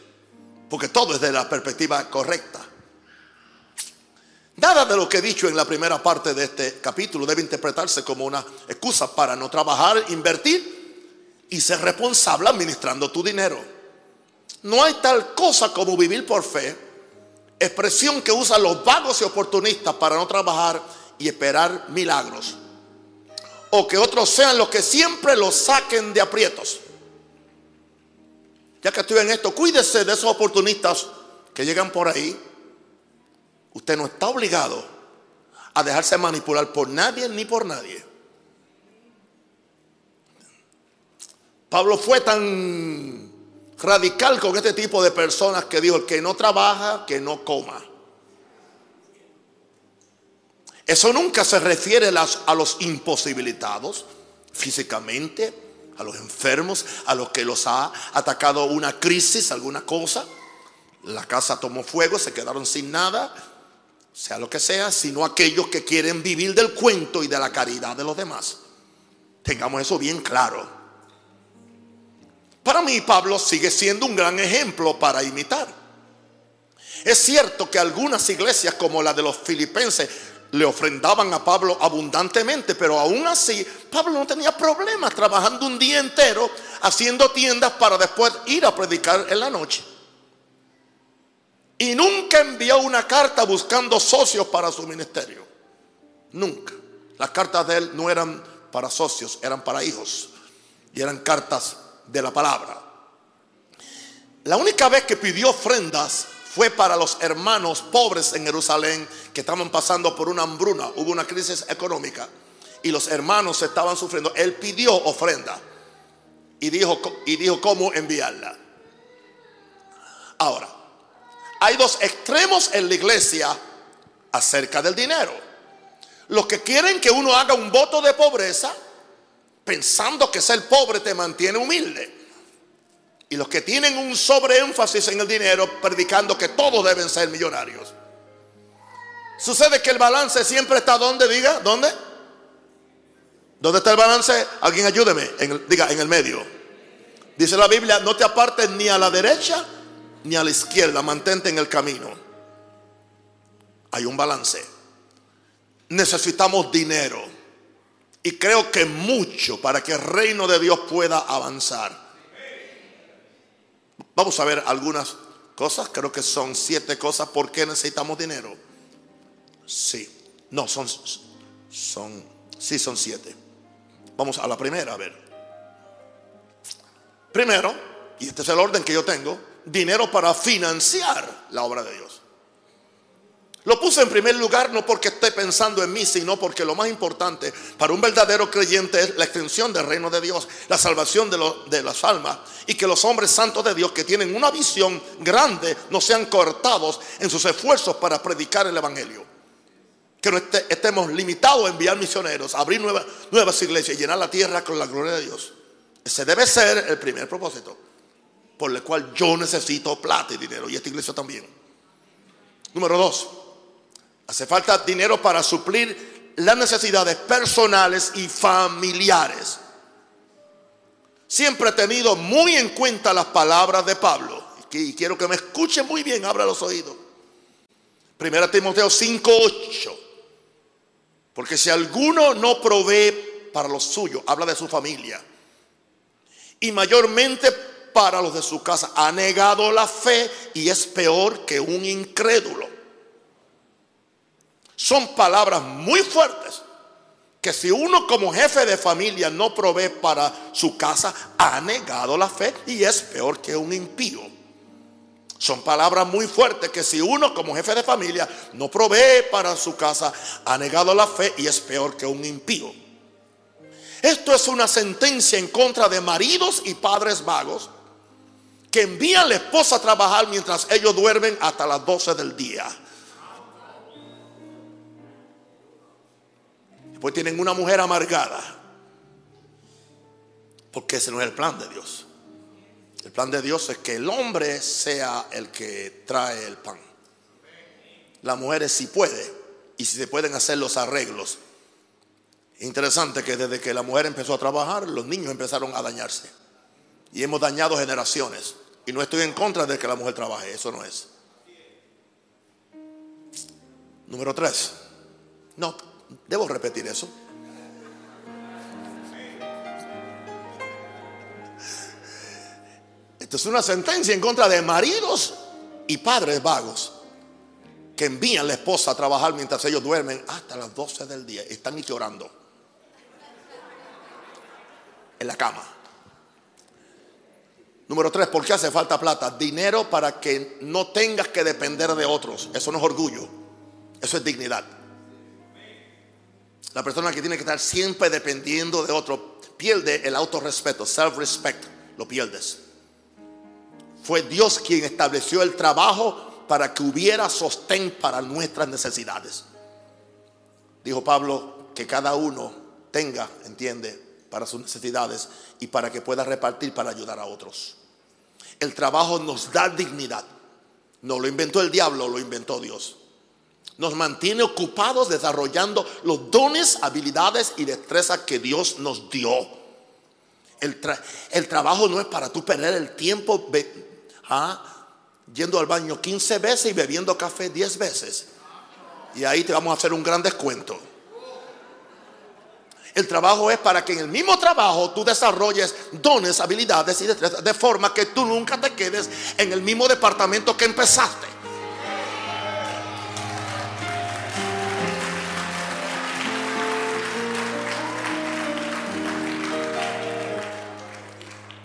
Porque todo es de la perspectiva correcta. Nada de lo que he dicho en la primera parte de este capítulo debe interpretarse como una excusa para no trabajar, invertir y ser responsable administrando tu dinero. No hay tal cosa como vivir por fe, expresión que usan los vagos y oportunistas para no trabajar y esperar milagros. O que otros sean los que siempre los saquen de aprietos. ya que estoy en esto, cuídese de esos oportunistas que llegan por ahí. Usted no está obligado a dejarse manipular por nadie ni por nadie. Pablo fue tan radical con este tipo de personas que dijo, el que no trabaja, que no coma. Eso nunca se refiere a los imposibilitados físicamente, a los enfermos, a los que los ha atacado una crisis, alguna cosa. La casa tomó fuego, se quedaron sin nada, sea lo que sea, sino aquellos que quieren vivir del cuento y de la caridad de los demás. Tengamos eso bien claro. Para mí Pablo sigue siendo un gran ejemplo para imitar. Es cierto que algunas iglesias como la de los filipenses le ofrendaban a Pablo abundantemente, pero aún así Pablo no tenía problemas trabajando un día entero haciendo tiendas para después ir a predicar en la noche. Y nunca envió una carta buscando socios para su ministerio. Nunca. Las cartas de él no eran para socios, eran para hijos. Y eran cartas de la palabra. La única vez que pidió ofrendas fue para los hermanos pobres en Jerusalén que estaban pasando por una hambruna, hubo una crisis económica y los hermanos estaban sufriendo. Él pidió ofrenda y dijo, y dijo cómo enviarla. Ahora, hay dos extremos en la iglesia acerca del dinero. Los que quieren que uno haga un voto de pobreza pensando que ser pobre te mantiene humilde. Y los que tienen un sobreénfasis en el dinero, predicando que todos deben ser millonarios. Sucede que el balance siempre está donde, diga, ¿dónde? ¿Dónde está el balance? Alguien ayúdeme, diga, en el medio. Dice la Biblia, no te apartes ni a la derecha ni a la izquierda, mantente en el camino. Hay un balance. Necesitamos dinero. Y creo que mucho para que el reino de Dios pueda avanzar. Vamos a ver algunas cosas, creo que son siete cosas por qué necesitamos dinero. Sí, no, son, son, sí son siete. Vamos a la primera, a ver. Primero, y este es el orden que yo tengo, dinero para financiar la obra de Dios. Lo puse en primer lugar no porque esté pensando en mí, sino porque lo más importante para un verdadero creyente es la extensión del reino de Dios, la salvación de, las almas y que los hombres santos de Dios que tienen una visión grande no sean cortados en sus esfuerzos para predicar el Evangelio. Que no estemos limitados a enviar misioneros, a abrir nuevas iglesias y llenar la tierra con la gloria de Dios. Ese debe ser el primer propósito por el cual yo necesito plata y dinero y esta iglesia también. Número dos. Hace falta dinero para suplir las necesidades personales y familiares. Siempre he tenido muy en cuenta las palabras de Pablo. Y quiero que me escuchen muy bien, abra los oídos. Primera Timoteo 5:8. Porque si alguno no provee para los suyos, habla de su familia. Y mayormente para los de su casa, ha negado la fe y es peor que un incrédulo. Son palabras muy fuertes que si uno como jefe de familia no provee para su casa, ha negado la fe y es peor que un impío. Son palabras muy fuertes que si uno como jefe de familia no provee para su casa, ha negado la fe y es peor que un impío. Esto es una sentencia en contra de maridos y padres vagos que envían a la esposa a trabajar mientras ellos duermen hasta las 12 del día. Después tienen una mujer amargada. Porque ese no es el plan de Dios. El plan de Dios es que el hombre sea el que trae el pan. Las mujeres sí puede y si se pueden hacer los arreglos. Interesante que desde que la mujer empezó a trabajar, los niños empezaron a dañarse. Y hemos dañado generaciones. Y no estoy en contra de que la mujer trabaje, eso no es. Número tres. No, Debo repetir eso. Esto es una sentencia en contra de maridos y padres vagos que envían a la esposa a trabajar mientras ellos duermen hasta las 12 del día. Están llorando en la cama. Número tres, ¿por qué hace falta plata? Dinero para que no tengas que depender de otros. Eso no es orgullo, eso es dignidad. La persona que tiene que estar siempre dependiendo de otro pierde el autorrespeto, self-respect, lo pierdes. Fue Dios quien estableció el trabajo para que hubiera sostén para nuestras necesidades. Dijo Pablo que cada uno tenga, entiende, para sus necesidades y para que pueda repartir para ayudar a otros. El trabajo nos da dignidad. No lo inventó el diablo, lo inventó Dios. Nos mantiene ocupados desarrollando los dones, habilidades y destrezas que Dios nos dio. El, trabajo no es para tú perder el tiempo ¿ah? yendo al baño 15 veces y bebiendo café 10 veces. Y ahí te vamos a hacer un gran descuento. El trabajo es para que en el mismo trabajo tú desarrolles dones, habilidades y destrezas de forma que tú nunca te quedes en el mismo departamento que empezaste.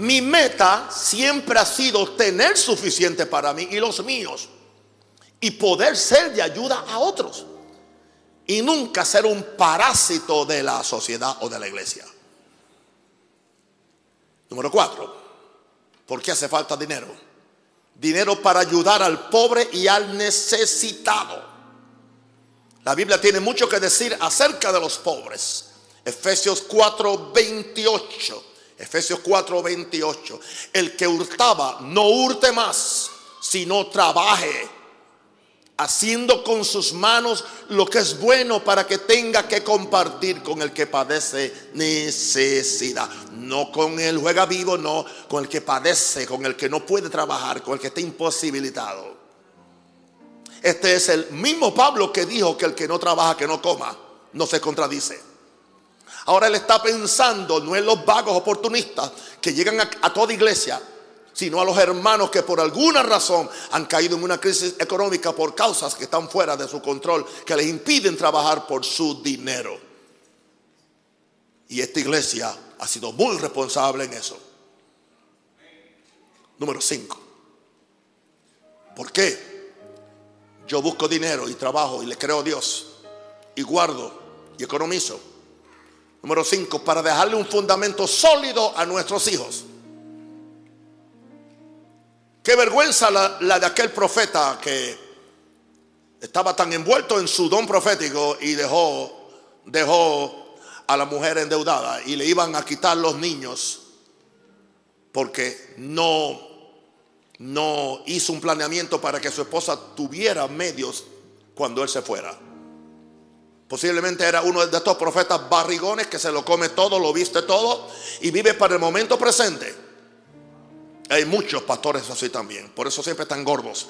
Mi meta siempre ha sido tener suficiente para mí y los míos y poder ser de ayuda a otros y nunca ser un parásito de la sociedad o de la iglesia. Número cuatro, ¿por qué hace falta dinero? Dinero para ayudar al pobre y al necesitado. La Biblia tiene mucho que decir acerca de los pobres. Efesios 4, 28. Efesios 4, 28. El que hurtaba, no hurte más, sino trabaje haciendo con sus manos lo que es bueno para que tenga que compartir con el que padece necesidad. No con el juega vivo, no, con el que padece, con el que no puede trabajar, con el que está imposibilitado. Este es el mismo Pablo que dijo que el que no trabaja, que no coma, no se contradice. Ahora él está pensando no en los vagos oportunistas que llegan a, toda iglesia sino a los hermanos que por alguna razón han caído en una crisis económica por causas que están fuera de su control, que les impiden trabajar por su dinero. Y esta iglesia ha sido muy responsable en eso. Número 5. ¿Por qué? Yo busco dinero y trabajo y le creo a Dios y guardo y economizo. Número 5. Para dejarle un fundamento sólido a nuestros hijos. Qué vergüenza la, de aquel profeta que estaba tan envuelto en su don profético y dejó, dejó a la mujer endeudada y le iban a quitar los niños porque no, no hizo un planeamiento para que su esposa tuviera medios cuando él se fuera. Posiblemente era uno de estos profetas barrigones que se lo come todo, lo viste todo y vive para el momento presente. Hay muchos pastores así también. Por eso siempre están gordos.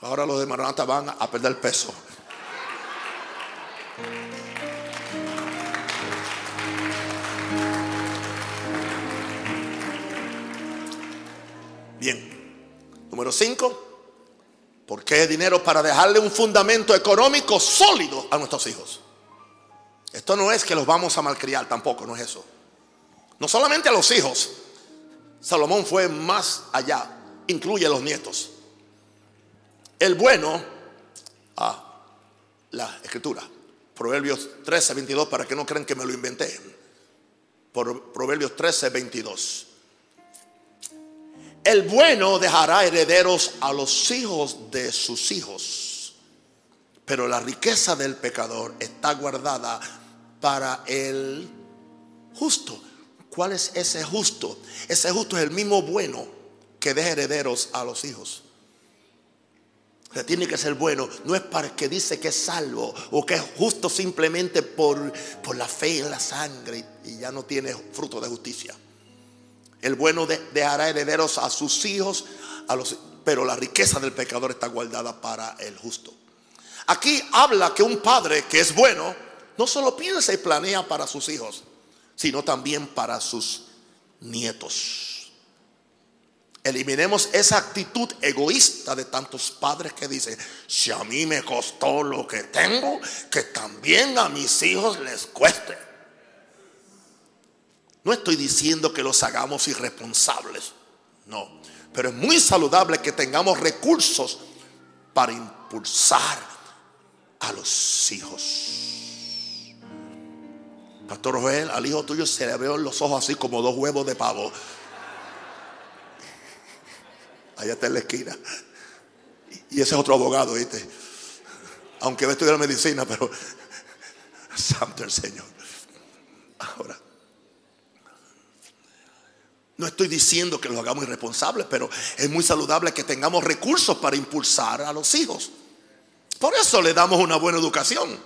Ahora los de Maranata van a perder peso. Bien. Número 5. ¿Por qué dinero? Para dejarle un fundamento económico sólido a nuestros hijos. Esto no es que los vamos a malcriar, tampoco, no es eso. No solamente a los hijos. Salomón fue más allá. Incluye a los nietos. El bueno, ah, la escritura. Proverbios 13, 22, para que no crean que me lo inventé. Proverbios 13, 22. El bueno dejará herederos a los hijos de sus hijos, pero la riqueza del pecador está guardada para el justo. ¿Cuál es ese justo? Ese justo es el mismo bueno que deja herederos a los hijos. O tiene que ser bueno, no es para que dice que es salvo o que es justo simplemente por, por la fe en la sangre y ya no tiene fruto de justicia. El bueno dejará herederos a sus hijos, pero la riqueza del pecador está guardada para el justo. Aquí habla que un padre que es bueno no solo piensa y planea para sus hijos, sino también para sus nietos. Eliminemos esa actitud egoísta de tantos padres que dicen, si a mí me costó lo que tengo, que también a mis hijos les cueste. No estoy diciendo que los hagamos irresponsables, no. Pero es muy saludable que tengamos recursos para impulsar a los hijos. Pastor Joel, al hijo tuyo se le abrieron los ojos así como dos huevos de pavo. Allá está en la esquina. Y ese es otro abogado, ¿viste? Aunque va a estudiar medicina, pero santo el Señor. Ahora, no estoy diciendo que lo hagamos irresponsables, pero es muy saludable que tengamos recursos para impulsar a los hijos. Por eso le damos una buena educación.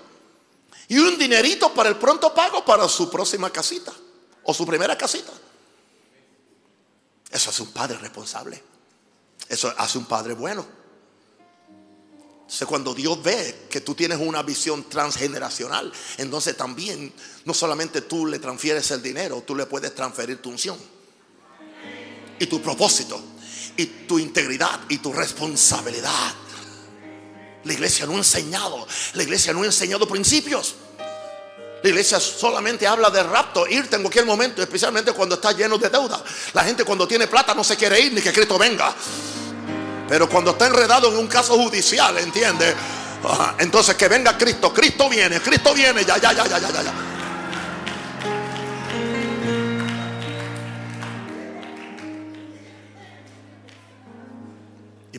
Y un dinerito para el pronto pago para su próxima casita o su primera casita. Eso hace un padre responsable. Eso hace un padre bueno. Entonces cuando Dios ve que tú tienes una visión transgeneracional, entonces también no solamente tú le transfieres el dinero, tú le puedes transferir tu unción y tu propósito y tu integridad y tu responsabilidad. La iglesia no ha enseñado, la iglesia no ha enseñado principios. La iglesia solamente habla de rapto, irte en cualquier momento, especialmente cuando está lleno de deuda. La gente cuando tiene plata no se quiere ir ni que Cristo venga. Pero cuando está enredado en un caso judicial, ¿entiende? Entonces que venga Cristo, Cristo viene, Cristo viene, ya, ya, ya, ya, ya, ya.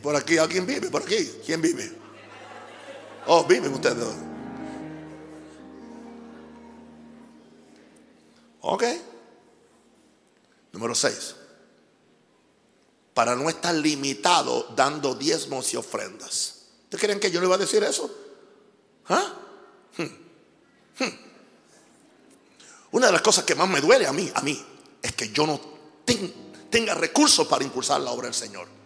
Por aquí alguien vive, por aquí, ¿quién vive? Oh, viven ustedes. Ok. Número 6. Para no estar limitado dando diezmos y ofrendas. ¿Ustedes creen que yo le iba a decir eso? ¿Ah? Hmm. Hmm. Una de las cosas que más me duele a mí, a mí, es que yo no tenga recursos para impulsar la obra del Señor.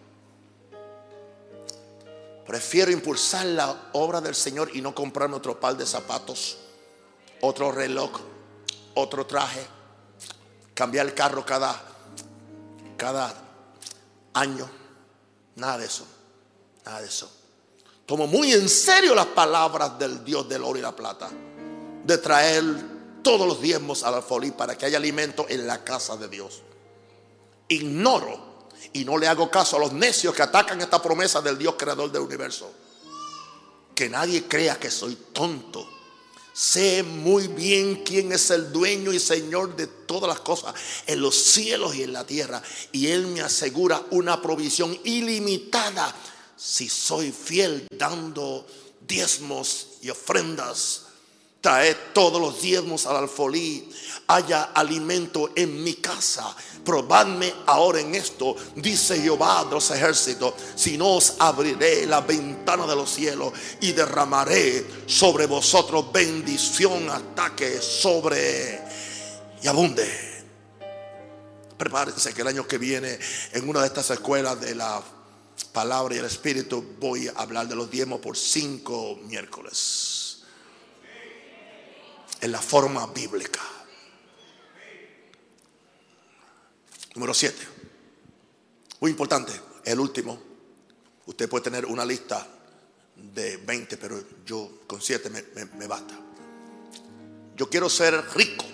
Prefiero impulsar la obra del Señor y no comprarme otro par de zapatos, otro reloj, otro traje, cambiar el carro cada, cada año. Nada de eso, nada de eso. Tomo muy en serio las palabras del Dios del oro y la plata, de traer todos los diezmos al alfolí para que haya alimento en la casa de Dios. Ignoro y no le hago caso a los necios que atacan esta promesa del Dios creador del universo. Que nadie crea que soy tonto. Sé muy bien quién es el dueño y señor de todas las cosas en los cielos y en la tierra. Y Él me asegura una provisión ilimitada si soy fiel dando diezmos y ofrendas Trae todos los diezmos al alfolí. Haya alimento en mi casa. Probadme ahora en esto, dice Jehová de los ejércitos. Si no os abriré la ventana de los cielos y derramaré sobre vosotros bendición hasta que sobre y abunde. Prepárense que el año que viene en una de estas escuelas de la palabra y el espíritu voy a hablar de los diezmos por cinco miércoles en la forma bíblica. Número 7. Muy importante, el último. Usted puede tener una lista de 20, pero yo con 7 me, basta. Yo quiero ser rico.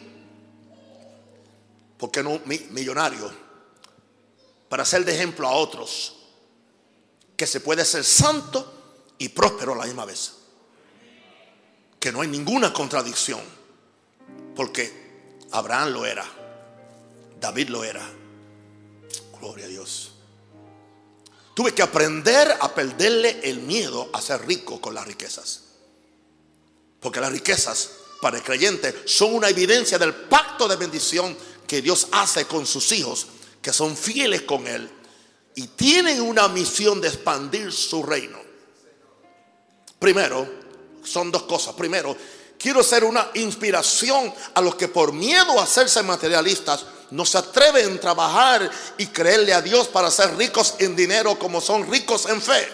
¿Por qué no millonario? Para ser de ejemplo a otros. Que se puede ser santo y próspero a la misma vez que no hay ninguna contradicción, porque Abraham lo era, David lo era. Gloria a Dios. Tuve que aprender a perderle el miedo a ser rico con las riquezas. Porque las riquezas para el creyente son una evidencia del pacto de bendición que Dios hace con sus hijos, que son fieles con Él y tienen una misión de expandir su reino. Primero, son dos cosas. Primero, quiero ser una inspiración a los que por miedo a hacerse materialistas no se atreven a trabajar y creerle a Dios para ser ricos en dinero como son ricos en fe.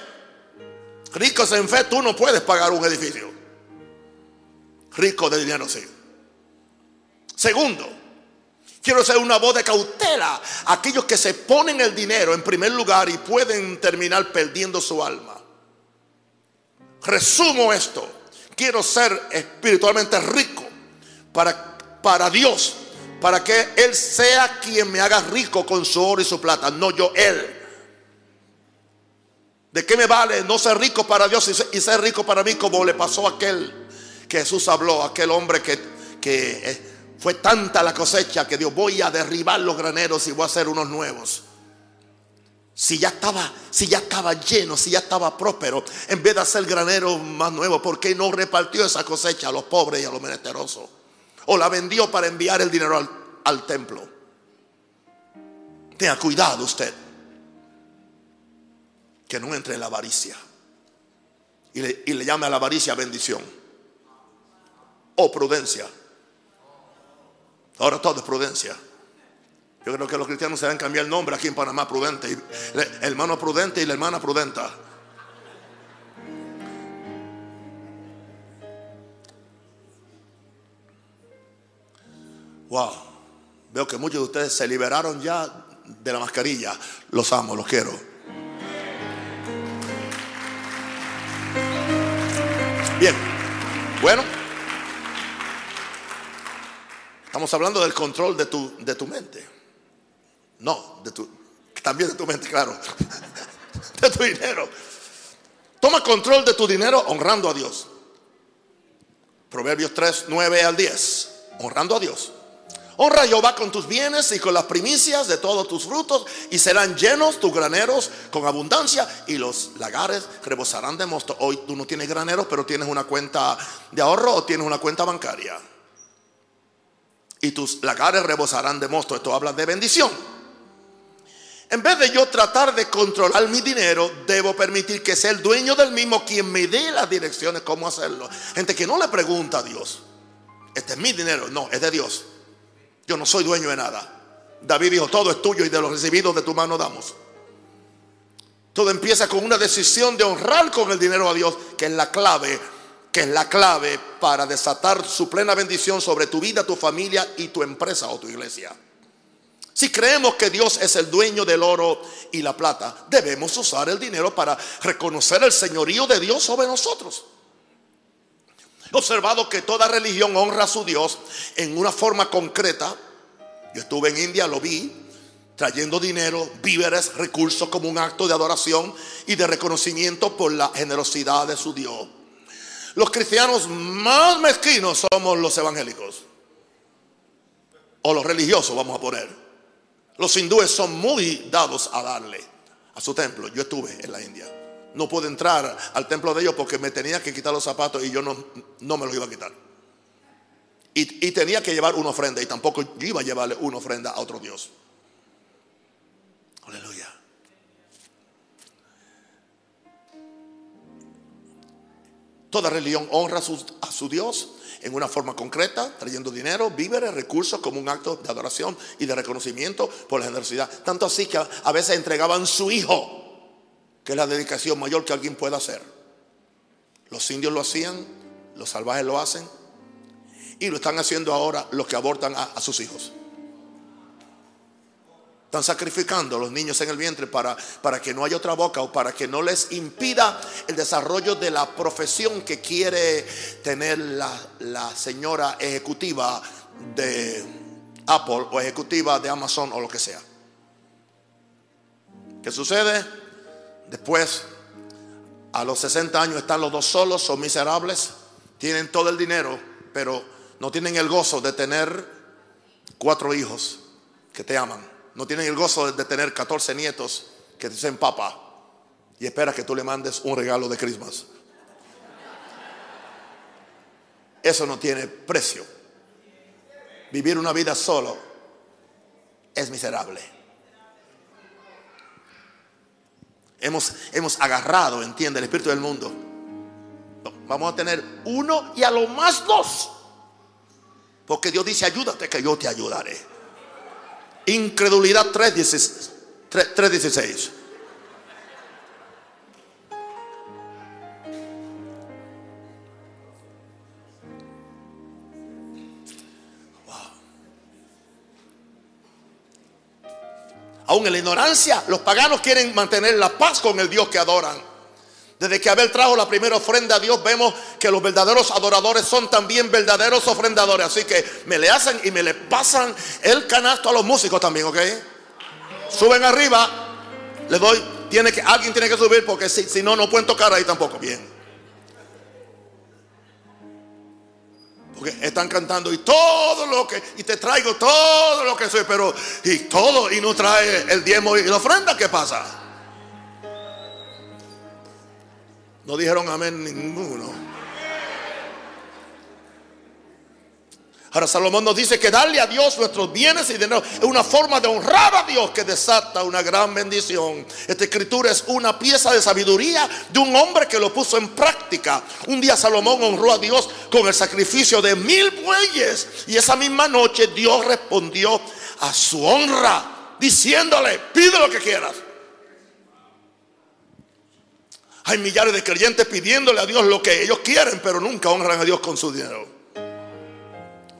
Ricos en fe, tú no puedes pagar un edificio. Rico de dinero, sí. Segundo, quiero ser una voz de cautela a aquellos que se ponen el dinero en primer lugar y pueden terminar perdiendo su alma. Resumo esto quiero ser espiritualmente rico para, para Dios, para que Él sea quien me haga rico con su oro y su plata, no yo Él. ¿De qué me vale no ser rico para Dios y ser rico para mí como le pasó a aquel que Jesús habló, aquel hombre que, que eh, fue tanta la cosecha que Dios voy a derribar los graneros y voy a hacer unos nuevos? Si ya estaba, si ya estaba lleno, si ya estaba próspero, en vez de hacer graneros más nuevos, ¿por qué no repartió esa cosecha a los pobres y a los menesterosos? O la vendió para enviar el dinero al, templo. Tenga cuidado usted que no entre en la avaricia. Y le, y le llame a la avaricia bendición. O prudencia. Ahora todo es prudencia. Yo creo que los cristianos se deben cambiar el nombre aquí en Panamá prudente. El hermano prudente y la hermana prudenta. Wow. Veo que muchos de ustedes se liberaron ya de la mascarilla. Los amo, los quiero. Bien, bueno, estamos hablando del control de tu, de tu mente. No, de tu, también de tu mente, claro. De tu dinero. Toma control de tu dinero honrando a Dios. Proverbios 3, 9 al 10. Honrando a Dios. Honra a Jehová con tus bienes y con las primicias de todos tus frutos y serán llenos tus graneros con abundancia y los lagares rebosarán de mosto. Hoy tú no tienes graneros, pero tienes una cuenta de ahorro o tienes una cuenta bancaria. Y tus lagares rebosarán de mosto. Esto habla de bendición. En vez de yo tratar de controlar mi dinero, debo permitir que sea el dueño del mismo quien me dé las direcciones cómo hacerlo. Gente que no le pregunta a Dios, este es mi dinero, no, es de Dios. Yo no soy dueño de nada. David dijo, todo es tuyo y de los recibidos de tu mano damos. Todo empieza con una decisión de honrar con el dinero a Dios, que es la clave, que es la clave para desatar su plena bendición sobre tu vida, tu familia y tu empresa o tu iglesia. Si creemos que Dios es el dueño del oro y la plata, debemos usar el dinero para reconocer el señorío de Dios sobre nosotros. Observado que toda religión honra a su Dios en una forma concreta. Yo estuve en India, lo vi, trayendo dinero, víveres, recursos como un acto de adoración y de reconocimiento por la generosidad de su Dios. Los cristianos más mezquinos somos los evangélicos. O los religiosos, vamos a poner. Los hindúes son muy dados a darle a su templo. Yo estuve en la India no pude entrar al templo de ellos porque me tenía que quitar los zapatos y yo no, no me los iba a quitar. Y, y, tenía que llevar una ofrenda y tampoco iba a llevarle una ofrenda a otro Dios. Aleluya. Toda religión honra a su, Dios en una forma concreta, trayendo dinero, víveres, recursos como un acto de adoración y de reconocimiento por la generosidad. Tanto así que a veces entregaban su hijo que es la dedicación mayor que alguien pueda hacer. Los indios lo hacían, los salvajes lo hacen y lo están haciendo ahora los que abortan a, sus hijos. Están sacrificando a los niños en el vientre para, para que no haya otra boca o para que no les impida el desarrollo de la profesión que quiere tener la, la señora ejecutiva de Apple o ejecutiva de Amazon o lo que sea. ¿Qué sucede? Después, a los 60 años están los dos solos, son miserables, tienen todo el dinero, pero no tienen el gozo de tener cuatro hijos que te aman. No tienen el gozo de tener 14 nietos que dicen papá y espera que tú le mandes un regalo de Christmas. Eso no tiene precio. Vivir una vida solo es miserable. hemos, hemos agarrado, entiende, el espíritu del mundo. vamos a tener uno y a lo más dos. Porque Dios dice, ayúdate que yo te ayudaré. Incredulidad 3.16. Aún en la ignorancia, los paganos quieren mantener la paz con el Dios que adoran. Desde que Abel trajo la primera ofrenda a Dios, vemos que los verdaderos adoradores son también verdaderos ofrendadores. Así que me le hacen y me le pasan el canasto a los músicos también, ¿ok? Suben arriba, le doy, tiene que, alguien tiene que subir porque si, si no, no pueden tocar ahí tampoco. Bien. Porque están cantando y todo lo que, y te traigo todo lo que soy, pero y todo, y no trae el diezmo y la ofrenda, ¿qué pasa? No dijeron amén ninguno. Ahora Salomón nos dice que darle a Dios nuestros bienes y dinero es una forma de honrar a Dios que desata una gran bendición. Esta escritura es una pieza de sabiduría de un hombre que lo puso en práctica. Un día Salomón honró a Dios con el sacrificio de mil bueyes y esa misma noche Dios respondió a su honra diciéndole, pide lo que quieras. Hay millares de creyentes pidiéndole a Dios lo que ellos quieren, pero nunca honran a Dios con su dinero.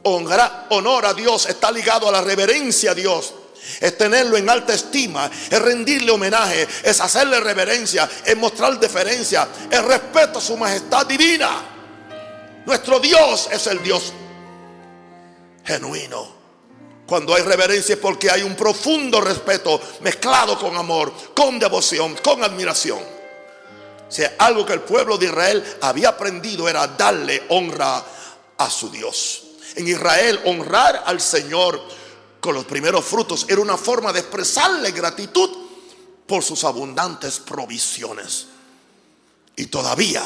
Honrar, honor a Dios está ligado a la reverencia a Dios. Es tenerlo en alta estima, es rendirle homenaje, es hacerle reverencia, es mostrar deferencia, es respeto a su majestad divina. Nuestro Dios es el Dios genuino. Cuando hay reverencia es porque hay un profundo respeto mezclado con amor, con devoción, con admiración. O sea, algo que el pueblo de Israel había aprendido era darle honra a su Dios. En Israel, honrar al Señor con los primeros frutos era una forma de expresarle gratitud por sus abundantes provisiones. Y todavía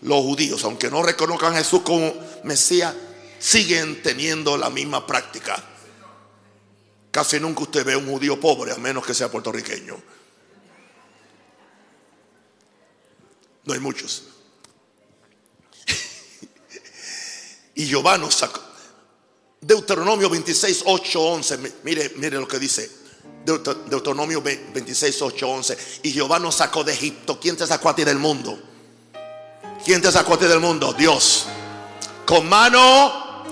los judíos, aunque no reconozcan a Jesús como Mesías, siguen teniendo la misma práctica. Casi nunca usted ve a un judío pobre, a menos que sea puertorriqueño. No hay muchos. y Jehová nos sacó. Deuteronomio 26, 8, 11. Mire, mire lo que dice. Deuteronomio 26, 8, 11. Y Jehová nos sacó de Egipto. ¿Quién te sacó a ti del mundo? ¿Quién te sacó a ti del mundo? Dios. Con mano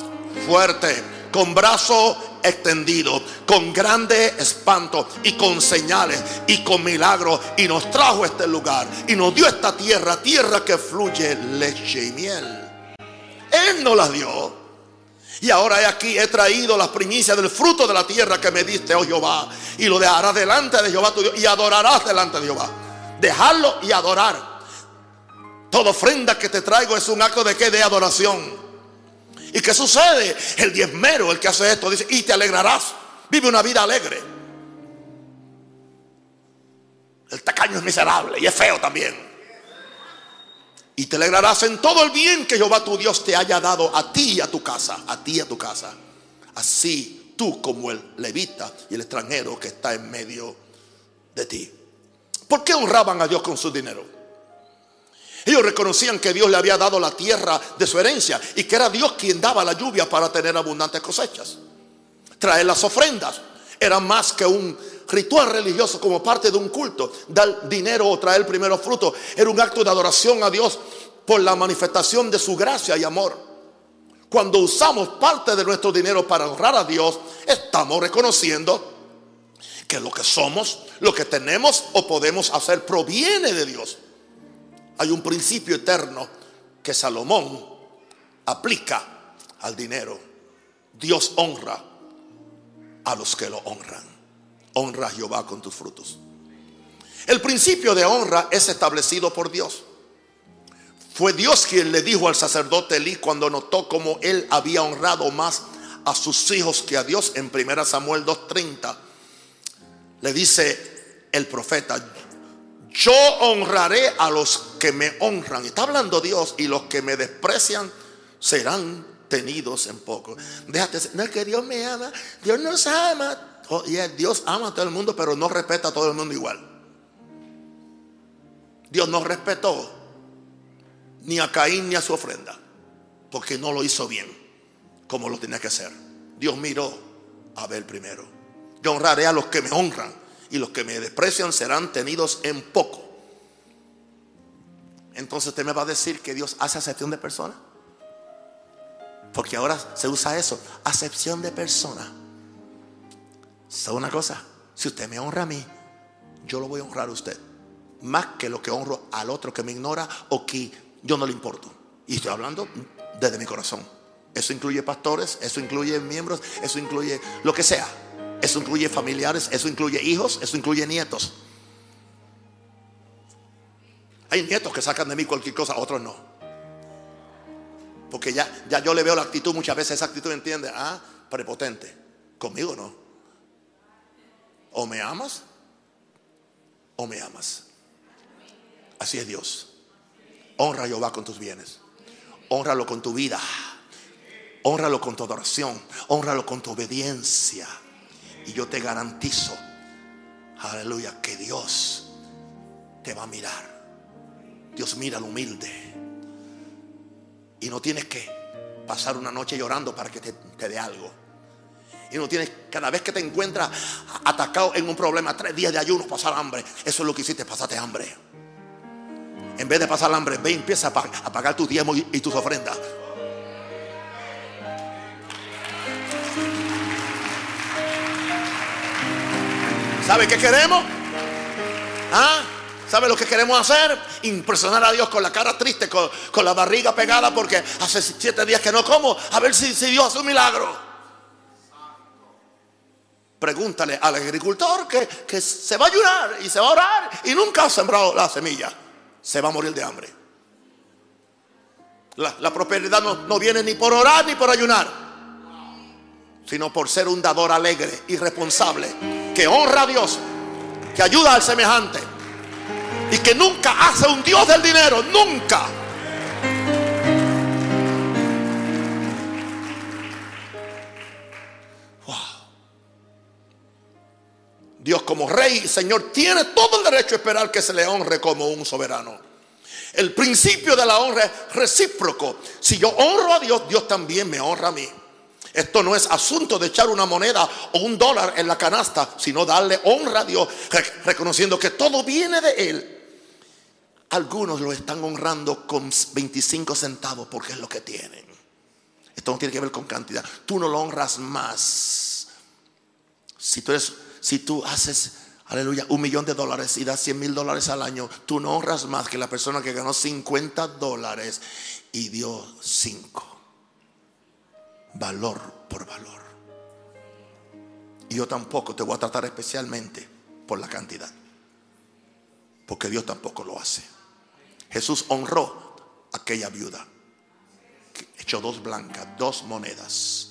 fuerte, con brazo extendido, con grande espanto y con señales y con milagros. Y nos trajo este lugar y nos dio esta tierra, tierra que fluye leche y miel. Él nos las dio. Y ahora he aquí, he traído las primicias del fruto de la tierra que me diste, oh Jehová. Y lo dejarás delante de Jehová tu Dios. Y adorarás delante de Jehová. Dejarlo y adorar. Toda ofrenda que te traigo es un acto de qué? De adoración. ¿Y qué sucede? El diezmero, el que hace esto, dice, y te alegrarás. Vive una vida alegre. El tacaño es miserable y es feo también. Y te alegrarás en todo el bien que Jehová tu Dios te haya dado a ti y a tu casa, a ti y a tu casa. Así tú como el levita y el extranjero que está en medio de ti. ¿Por qué honraban a Dios con su dinero? Ellos reconocían que Dios le había dado la tierra de su herencia y que era Dios quien daba la lluvia para tener abundantes cosechas. Traer las ofrendas era más que un ritual religioso como parte de un culto. Dar dinero o traer el primero fruto era un acto de adoración a Dios por la manifestación de su gracia y amor. Cuando usamos parte de nuestro dinero para honrar a Dios, estamos reconociendo que lo que somos, lo que tenemos o podemos hacer proviene de Dios. Hay un principio eterno que Salomón aplica al dinero. Dios honra a los que lo honran honra a Jehová con tus frutos. El principio de honra es establecido por Dios. Fue Dios quien le dijo al sacerdote Elí cuando notó cómo él había honrado más a sus hijos que a Dios en 1 Samuel 2.30. Le dice el profeta, yo honraré a los que me honran. Está hablando Dios y los que me desprecian serán tenidos en poco. Déjate, no es que Dios me ama, Dios nos ama. Oh, Dios ama a todo el mundo, pero no respeta a todo el mundo igual. Dios no respetó ni a Caín ni a su ofrenda, porque no lo hizo bien, como lo tenía que hacer. Dios miró a ver primero. Yo honraré a los que me honran y los que me desprecian serán tenidos en poco. Entonces usted me va a decir que Dios hace acepción de personas. Porque ahora se usa eso, acepción de personas. ¿Sabe una cosa? Si usted me honra a mí, yo lo voy a honrar a usted. más que lo que honro al otro que me ignora o que yo no le importo. Y estoy hablando desde mi corazón. Eso incluye pastores, eso incluye miembros, eso incluye lo que sea. Eso incluye familiares, eso incluye hijos, eso incluye nietos. Hay nietos que sacan de mí cualquier cosa, otros no. Porque ya, ya yo le veo la actitud, muchas veces esa actitud entiende, ah, prepotente. Conmigo no. O me amas o me amas. Así es Dios. Honra a Jehová con tus bienes. Honralo con tu vida. Honralo con tu adoración. Honralo con tu obediencia. Y yo te garantizo, aleluya, que Dios te va a mirar. Dios mira al humilde. Y no tienes que pasar una noche llorando para que te, te dé algo. Y no tienes, cada vez que te encuentras atacado en un problema, tres días de ayuno, pasar hambre. Eso es lo que hiciste, pasaste hambre. En vez de pasar hambre, ve y empieza a pagar, a pagar tus diezmos y, y tus ofrendas. ¿Sabe qué queremos? ¿Ah? ¿Sabe lo que queremos hacer? Impresionar a Dios con la cara triste, con, con la barriga pegada, porque hace siete días que no como. A ver si, si Dios hace un milagro. Pregúntale al agricultor que, que se va a ayunar y se va a orar y nunca ha sembrado la semilla. Se va a morir de hambre. La, la prosperidad no, no viene ni por orar ni por ayunar, sino por ser un dador alegre y responsable, que honra a Dios, que ayuda al semejante y que nunca hace un Dios del dinero, nunca. Wow. Dios como rey y señor tiene todo el derecho a esperar que se le honre como un soberano. El principio de la honra es recíproco. Si yo honro a Dios, Dios también me honra a mí. Esto no es asunto de echar una moneda o un dólar en la canasta, sino darle honra a Dios, reconociendo que todo viene de Él. Algunos lo están honrando con 25 centavos porque es lo que tienen. Esto no tiene que ver con cantidad. Tú no lo honras más. Si tú, haces, aleluya, un millón de dólares y das 100 mil dólares al año, tú no honras más que la persona que ganó 50 dólares y dio 5 valor por valor. Y yo tampoco te voy a tratar especialmente por la cantidad. Porque Dios tampoco lo hace. Jesús honró a aquella viuda. Echó dos blancas, dos monedas.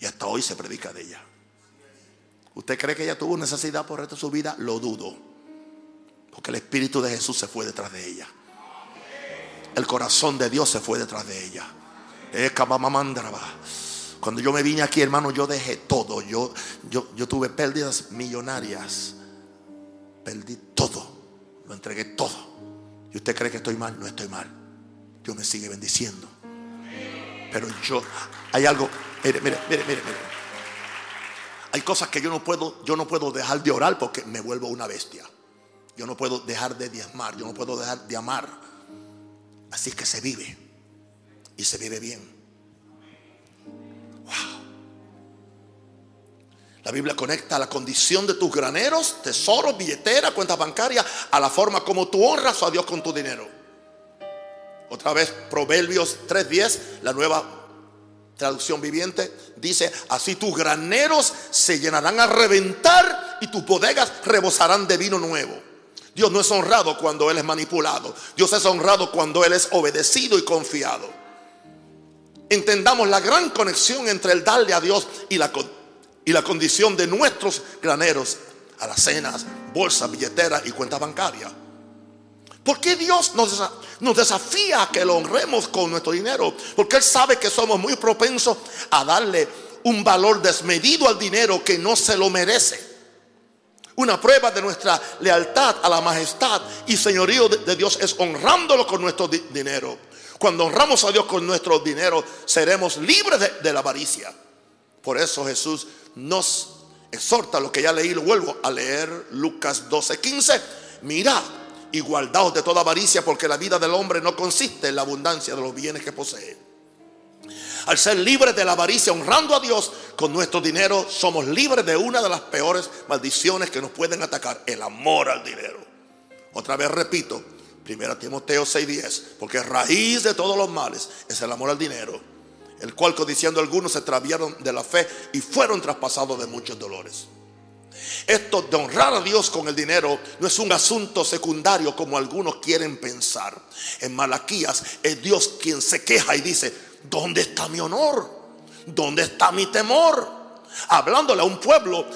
Y hasta hoy se predica de ella. ¿Usted cree que ella tuvo necesidad por el resto de su vida? Lo dudo. Porque el Espíritu de Jesús se fue detrás de ella. El corazón de Dios se fue detrás de ella. Cuando yo me vine aquí, hermano, yo dejé todo. Yo, yo, yo tuve pérdidas millonarias. Perdí todo. Lo entregué todo. Y usted cree que estoy mal, no estoy mal. Dios me sigue bendiciendo. Pero yo, hay algo, mire, mire, mire, mire, Hay cosas que yo no puedo, yo no puedo dejar de orar porque me vuelvo una bestia. Yo no puedo dejar de diezmar, yo no puedo dejar de amar. Así que se vive y se vive bien. Wow. La Biblia conecta la condición de tus graneros, tesoros, billetera, cuentas bancarias a la forma como tú honras a Dios con tu dinero. Otra vez, Proverbios 3:10, la nueva traducción viviente, dice, así tus graneros se llenarán a reventar y tus bodegas rebosarán de vino nuevo. Dios no es honrado cuando Él es manipulado. Dios es honrado cuando Él es obedecido y confiado entendamos la gran conexión entre el darle a Dios y la, y la condición de nuestros graneros, alacenas, bolsas, billeteras y cuentas bancarias. ¿Por qué Dios nos, nos desafía a que lo honremos con nuestro dinero? Porque Él sabe que somos muy propensos a darle un valor desmedido al dinero que no se lo merece. Una prueba de nuestra lealtad a la majestad y señorío de, Dios es honrándolo con nuestro dinero. Cuando honramos a Dios con nuestro dinero, seremos libres de, la avaricia. Por eso Jesús nos exhorta lo que ya leí, lo vuelvo a leer, Lucas 12, 15. Mirad y guardaos de toda avaricia, porque la vida del hombre no consiste en la abundancia de los bienes que posee. Al ser libres de la avaricia, honrando a Dios con nuestro dinero, somos libres de una de las peores maldiciones que nos pueden atacar, el amor al dinero. Otra vez repito, 1 Timoteo 6:10, porque raíz de todos los males es el amor al dinero, el cual codiciando algunos se extraviaron de la fe y fueron traspasados de muchos dolores. Esto de honrar a Dios con el dinero no es un asunto secundario como algunos quieren pensar. En Malaquías es Dios quien se queja y dice, ¿dónde está mi honor? ¿Dónde está mi temor? Hablándole a un pueblo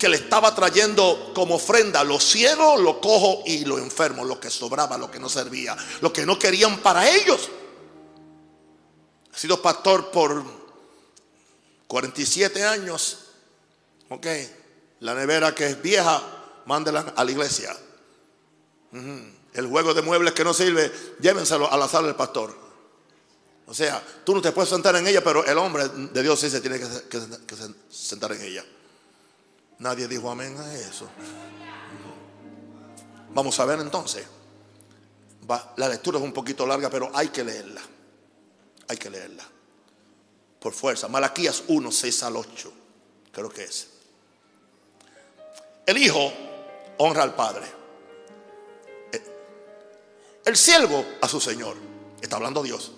que le estaba trayendo como ofrenda los ciegos, lo cojo y lo enfermo, lo que sobraba, lo que no servía, lo que no querían para ellos. He sido pastor por 47 años. Ok, la nevera que es vieja, mándela a la iglesia. El juego de muebles que no sirve, llévenselo a la sala del pastor. O sea, tú no te puedes sentar en ella, pero el hombre de Dios sí se tiene que, sentar en ella. Nadie dijo amén a eso. Vamos a ver entonces. la lectura es un poquito larga, pero hay que leerla. Hay que leerla. Por fuerza. Malaquías 1, 6 al 8. Creo que es. El hijo honra al padre. El siervo a su señor. Está hablando Dios.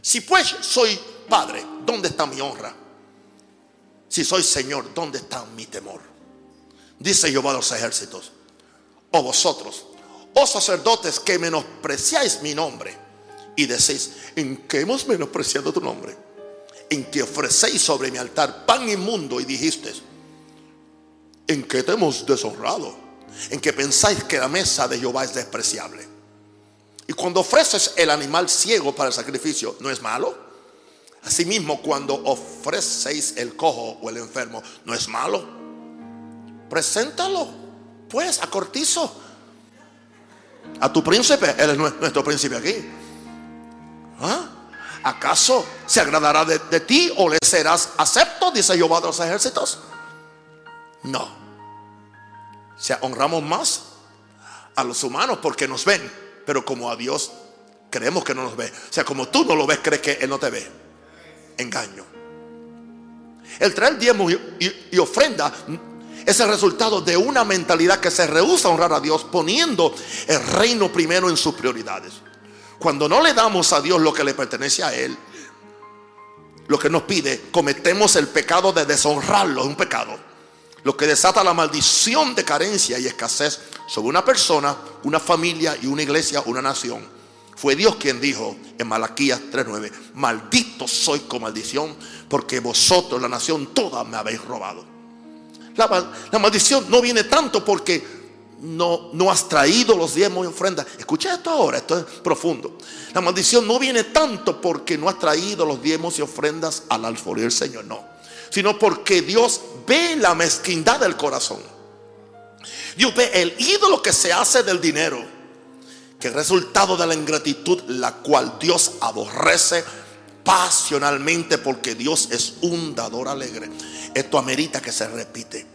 Si pues soy padre, ¿dónde está mi honra? Si soy Señor, ¿dónde está mi temor? Dice Jehová de los ejércitos. O vosotros, oh sacerdotes que menospreciáis mi nombre y decís, ¿en qué hemos menospreciado tu nombre? En que ofrecéis sobre mi altar pan inmundo y dijiste, ¿en qué te hemos deshonrado? En que pensáis que la mesa de Jehová es despreciable. Y cuando ofreces el animal ciego para el sacrificio, ¿no es malo? Asimismo, cuando ofrecéis el cojo o el enfermo, ¿no es malo? Preséntalo, pues, a cortizo. A tu príncipe, él es nuestro príncipe aquí. ¿Ah? ¿Acaso se agradará de, ti o le serás acepto? Dice Jehová de los ejércitos. No. O sea, honramos más a los humanos porque nos ven pero como a Dios creemos que no nos ve. O sea, como tú no lo ves, crees que Él no te ve. Engaño. El traer diezmo y, ofrenda es el resultado de una mentalidad que se rehúsa a honrar a Dios poniendo el reino primero en sus prioridades. Cuando no le damos a Dios lo que le pertenece a Él, lo que nos pide, cometemos el pecado de deshonrarlo, es un pecado. Lo que desata la maldición de carencia y escasez sobre una persona, una familia y una iglesia, una nación. Fue Dios quien dijo en Malaquías 3:9, maldito soy con maldición, porque vosotros, la nación toda, me habéis robado. La, maldición no viene tanto porque no, no has traído los diezmos y ofrendas. Escucha esto ahora, esto es profundo. La maldición no viene tanto porque no has traído los diezmos y ofrendas al alfolí del Señor, no. Sino porque Dios ve la mezquindad del corazón. Dios ve el ídolo que se hace del dinero, que es resultado de la ingratitud, la cual Dios aborrece pasionalmente porque Dios es un dador alegre. Esto amerita que se repite.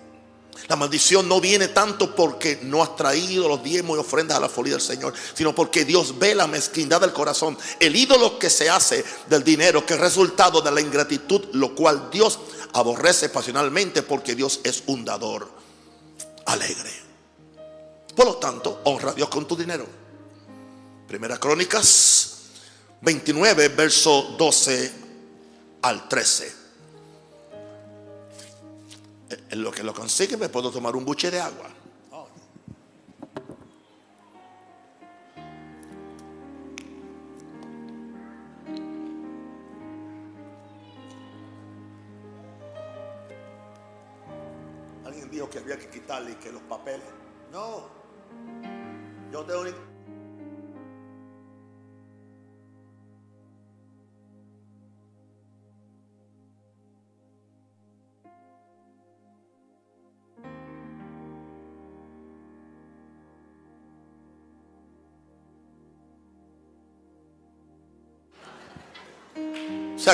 La maldición no viene tanto porque no has traído los diezmos y ofrendas a la folía del Señor, sino porque Dios ve la mezquindad del corazón. El ídolo que se hace del dinero, que es resultado de la ingratitud, lo cual Dios aborrece pasionalmente porque Dios es un dador alegre. Por lo tanto, honra a Dios con tu dinero. Primera Crónicas 29, verso 12 al 13. En lo que lo consigue me puedo tomar un buche de agua. Alguien dijo que había que quitarle que los papeles. No.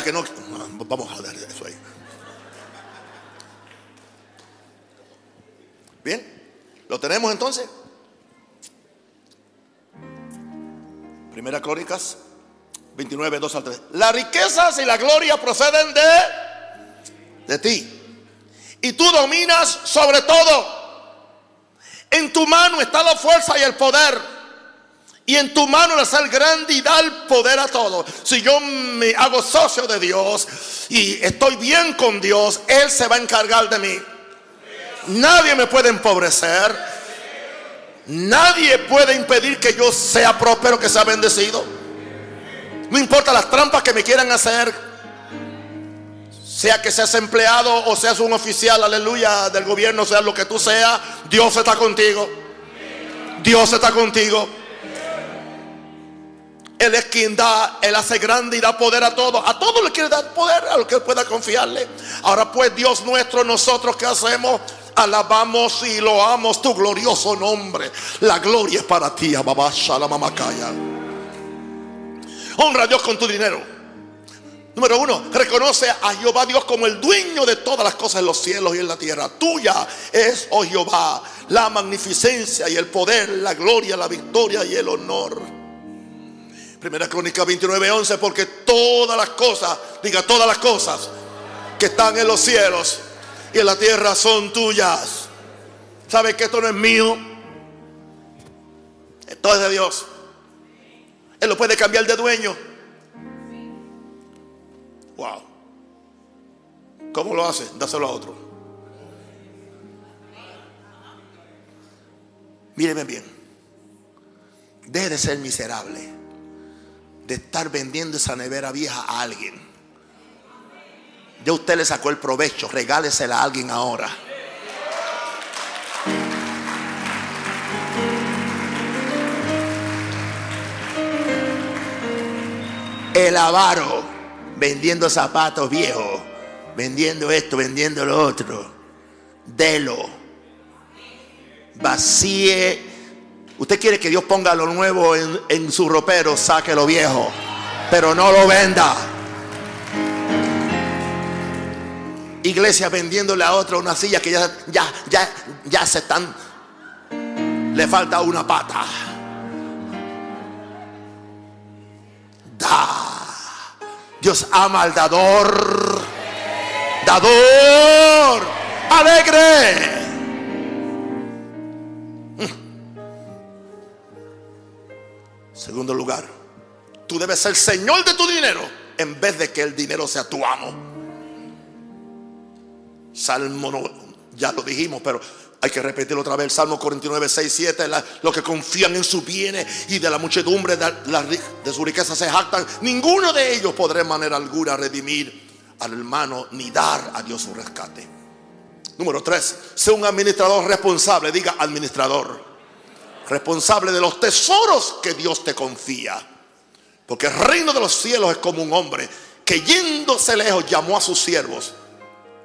Que no, vamos a dar eso ahí. Bien, ¿lo tenemos entonces? Primera Crónicas 29, 2 al 3. Las riquezas y la gloria proceden de, de ti. Y tú dominas sobre todo. En tu mano está la fuerza y el poder. Y en tu mano le el grande y da el poder a todos. Si yo me hago socio de Dios y estoy bien con Dios, Él se va a encargar de mí. Nadie me puede empobrecer. Nadie puede impedir que yo sea próspero, que sea bendecido. No importa las trampas que me quieran hacer. Sea que seas empleado o seas un oficial, aleluya, del gobierno, sea lo que tú seas, Dios está contigo. Dios está contigo. Él es quien da, Él hace grande y da poder a todos. A todos le quiere dar poder, a lo que pueda confiarle. Ahora pues, Dios nuestro, nosotros que hacemos, alabamos y loamos tu glorioso nombre. La gloria es para ti, Ababasha, la mamacaya. Honra a Dios con tu dinero. Número uno, reconoce a Jehová Dios como el dueño de todas las cosas en los cielos y en la tierra. Tuya es, oh Jehová, la magnificencia y el poder, la gloria, la victoria y el honor. Primera Crónica 29, 11, porque todas las cosas, diga todas las cosas que están en los cielos y en la tierra son tuyas. ¿Sabe que esto no es mío? Esto es de Dios. Él lo puede cambiar de dueño. Wow. ¿Cómo lo hace? Dáselo a otro. Míreme bien. Deje de ser miserable de estar vendiendo esa nevera vieja a alguien. Ya usted le sacó el provecho, regálesela a alguien ahora. El avaro vendiendo zapatos viejos, vendiendo esto, vendiendo lo otro. Delo. Vacíe Usted quiere que Dios ponga lo nuevo en, su ropero, saque lo viejo, pero no lo venda. Iglesia vendiéndole a otro una silla que ya, ya, ya, ya se están, le falta una pata. Da. Dios ama al dador. Dador. Alegre. Segundo lugar, tú debes ser señor de tu dinero en vez de que el dinero sea tu amo. Salmo, ya lo dijimos, pero hay que repetirlo otra vez. Salmo 49, 6, 7. los que confían en sus bienes y de la muchedumbre de, su riqueza se jactan. Ninguno de ellos podrá en manera alguna redimir al hermano ni dar a Dios su rescate. Número 3. Sé un administrador responsable. Diga administrador responsable de los tesoros que Dios te confía. Porque el reino de los cielos es como un hombre que yéndose lejos llamó a sus siervos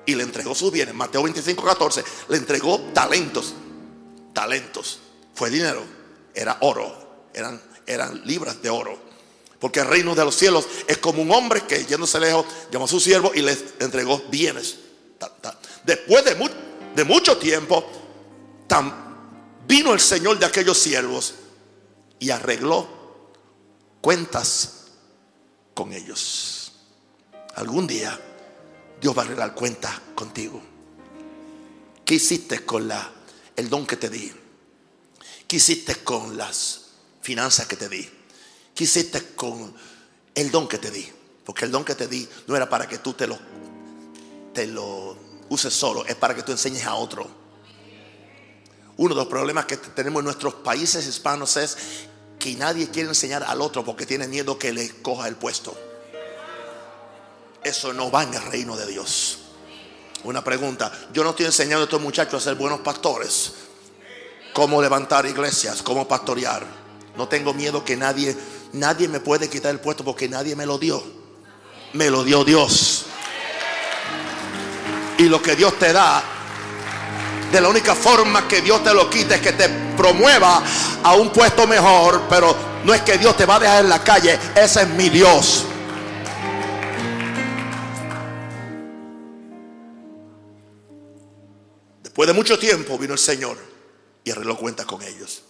y le entregó sus bienes. Mateo 25, 14, le entregó talentos. Talentos. Fue dinero, era oro, eran, eran libras de oro. Porque el reino de los cielos es como un hombre que yéndose lejos llamó a sus siervos y les entregó bienes. Después de, de mucho tiempo, tan Vino el Señor de aquellos siervos y arregló cuentas con ellos. Algún día Dios va a arreglar cuentas contigo. ¿Qué hiciste con la, el don que te di? ¿Qué hiciste con las finanzas que te di? ¿Qué hiciste con el don que te di? Porque el don que te di no era para que tú te lo, te lo uses solo, es para que tú enseñes a otro. Uno de los problemas que tenemos en nuestros países hispanos es que nadie quiere enseñar al otro porque tiene miedo que le coja el puesto. Eso no va en el reino de Dios. Una pregunta, yo no estoy enseñando a estos muchachos a ser buenos pastores, cómo levantar iglesias, cómo pastorear. No tengo miedo que nadie, nadie me puede quitar el puesto porque nadie me lo dio. Me lo dio Dios. Y lo que Dios te da de la única forma que Dios te lo quite es que te promueva a un puesto mejor, pero no es que Dios te va a dejar en la calle, ese es mi Dios. Después de mucho tiempo vino el Señor y arregló cuentas con ellos.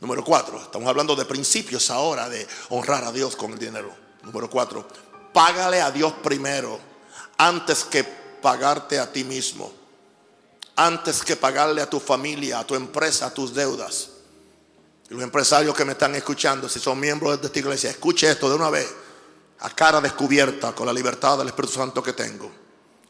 Número cuatro, estamos hablando de principios ahora de honrar a Dios con el dinero. Número cuatro, págale a Dios primero antes que pagarte a ti mismo antes que pagarle a tu familia, a tu empresa, a tus deudas. Los empresarios que me están escuchando, si son miembros de esta iglesia, escuche esto de una vez, a cara descubierta, con la libertad del Espíritu Santo que tengo.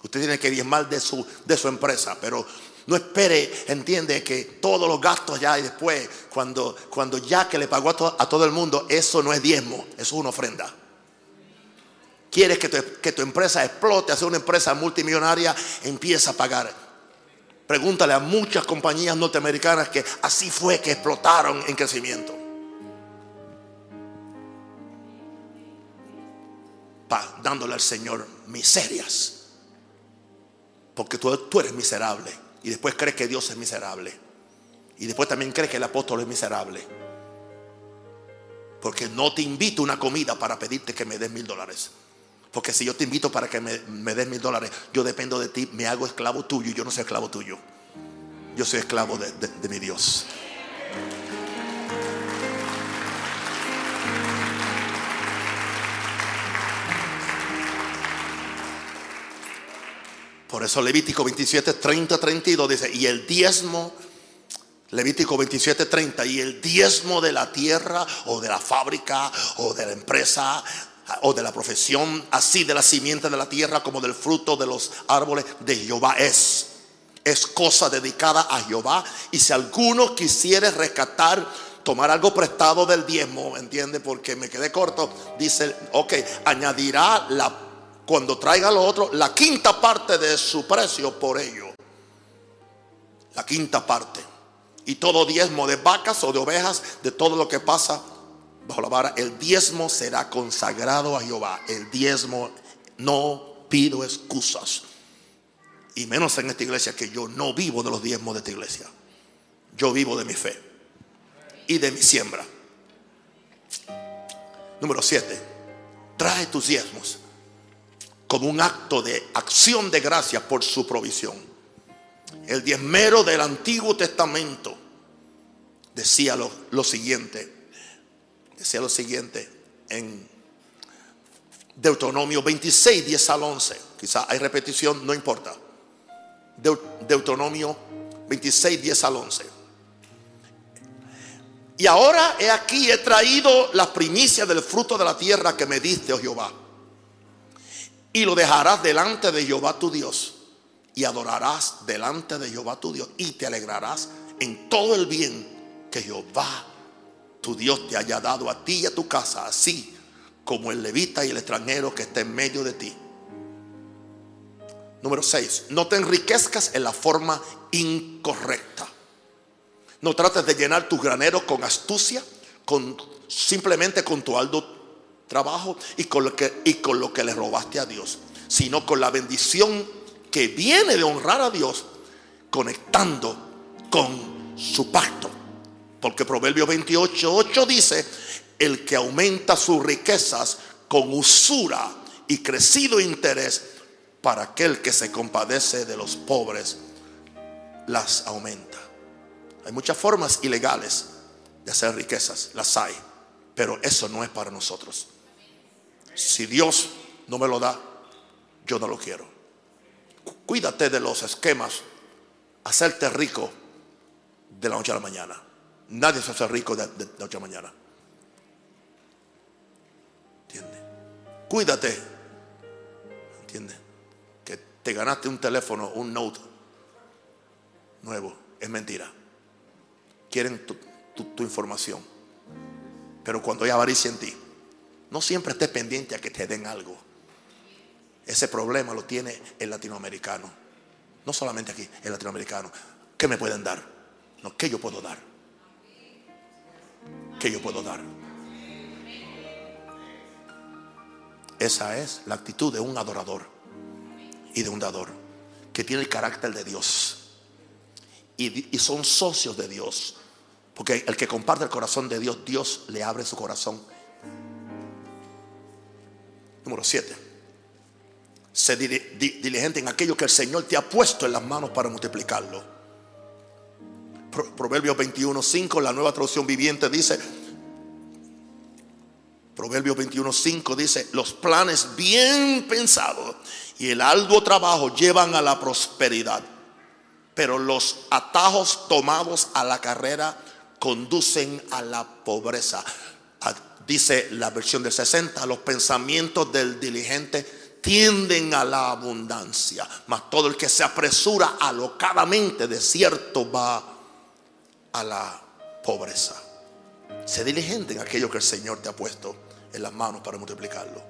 Usted tiene que diezmar de su, de su empresa, pero no espere, entiende que todos los gastos ya y después, cuando, cuando ya que le pagó a, todo el mundo, eso no es diezmo, eso es una ofrenda. Quieres que tu, que tu empresa explote, hacer una empresa multimillonaria, empieza a pagar. Pregúntale a muchas compañías norteamericanas que así fue que explotaron en crecimiento. Dándole al Señor miserias. Porque tú, tú eres miserable. Y después crees que Dios es miserable. Y después también crees que el apóstol es miserable. Porque no te invito a una comida para pedirte que me des mil dólares. Porque si yo te invito para que me, des mil dólares, yo dependo de ti, me hago esclavo tuyo y yo no soy esclavo tuyo. Yo soy esclavo de, de mi Dios. Por eso Levítico 27, 30, 32 dice, y el diezmo, Levítico 27, 30, y el diezmo de la tierra o de la fábrica o de la empresa o de la profesión, así de la simiente de la tierra como del fruto de los árboles de Jehová es. Es cosa dedicada a Jehová. Y si alguno quisiere rescatar, tomar algo prestado del diezmo, ¿entiende? Porque me quedé corto. Dice, ok, añadirá la cuando traiga lo otro, la quinta parte de su precio por ello. La quinta parte. Y todo diezmo de vacas o de ovejas, de todo lo que pasa bajo la vara, el diezmo será consagrado a Jehová. El diezmo no pido excusas. Y menos en esta iglesia que yo no vivo de los diezmos de esta iglesia. Yo vivo de mi fe y de mi siembra. Número 7. Trae tus diezmos como un acto de acción de gracia por su provisión. El diezmero del Antiguo Testamento decía lo, siguiente, decía lo siguiente en Deuteronomio 26, 10 al 11. Quizá hay repetición, no importa. Deuteronomio 26, 10 al 11. Y ahora he aquí, he traído las primicias del fruto de la tierra que me diste, oh Jehová y lo dejarás delante de Jehová tu Dios. Y adorarás delante de Jehová tu Dios. Y te alegrarás en todo el bien que Jehová tu Dios te haya dado a ti y a tu casa. Así como el levita y el extranjero que está en medio de ti. Número 6. No te enriquezcas en la forma incorrecta. No trates de llenar tus graneros con astucia, con simplemente con tu aldo trabajo y con lo que, y con lo que le robaste a Dios, sino con la bendición que viene de honrar a Dios conectando con su pacto. Porque Proverbio 28, 8 dice, el que aumenta sus riquezas con usura y crecido interés para aquel que se compadece de los pobres, las aumenta. Hay muchas formas ilegales de hacer riquezas, las hay, pero eso no es para nosotros. Si Dios no me lo da, yo no lo quiero. Cuídate de los esquemas, hacerte rico de la noche a la mañana. Nadie se hace rico de, a la mañana. ¿Entiendes? Cuídate. ¿Entiendes? Que te ganaste un teléfono, un note nuevo. Es mentira. Quieren tu, tu información. Pero cuando hay avaricia en ti, no siempre estés pendiente a que te den algo. Ese problema lo tiene el latinoamericano. No solamente aquí, el latinoamericano. ¿Qué me pueden dar? No, ¿qué yo puedo dar? ¿Qué yo puedo dar? Esa es la actitud de un adorador y de un dador que tiene el carácter de Dios y, son socios de Dios. Porque el que comparte el corazón de Dios, Dios le abre su corazón Número 7. Sé diligente en aquello que el Señor te ha puesto en las manos para multiplicarlo. Proverbios 21, 5, la nueva traducción viviente dice, Proverbios 21, 5 dice, los planes bien pensados y el arduo trabajo llevan a la prosperidad, pero los atajos tomados a la carrera conducen a la pobreza. Ah, dice la versión del 60, los pensamientos del diligente tienden a la abundancia, mas todo el que se apresura alocadamente de cierto va a la pobreza. Sé diligente en aquello que el Señor te ha puesto en las manos para multiplicarlo.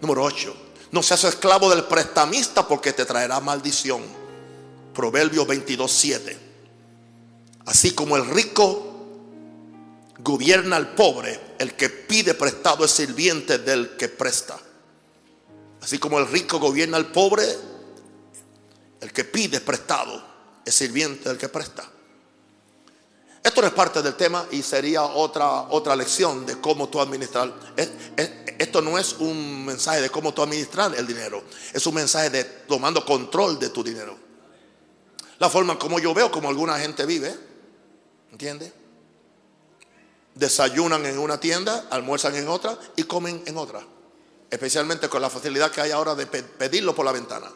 Número 8. No seas esclavo del prestamista porque te traerá maldición. Proverbios 22, 7. Así como el rico gobierna al pobre, el que pide prestado es sirviente del que presta. Así como el rico gobierna al pobre, el que pide prestado es sirviente del que presta. Esto no es parte del tema y sería otra, otra lección de cómo tú administrar. Esto no es un mensaje de cómo tú administrar el dinero. Es un mensaje de tomando control de tu dinero. La forma como yo veo como alguna gente vive. ¿Entiendes? Desayunan en una tienda, almuerzan en otra y comen en otra. Especialmente con la facilidad que hay ahora de pedirlo por la ventana.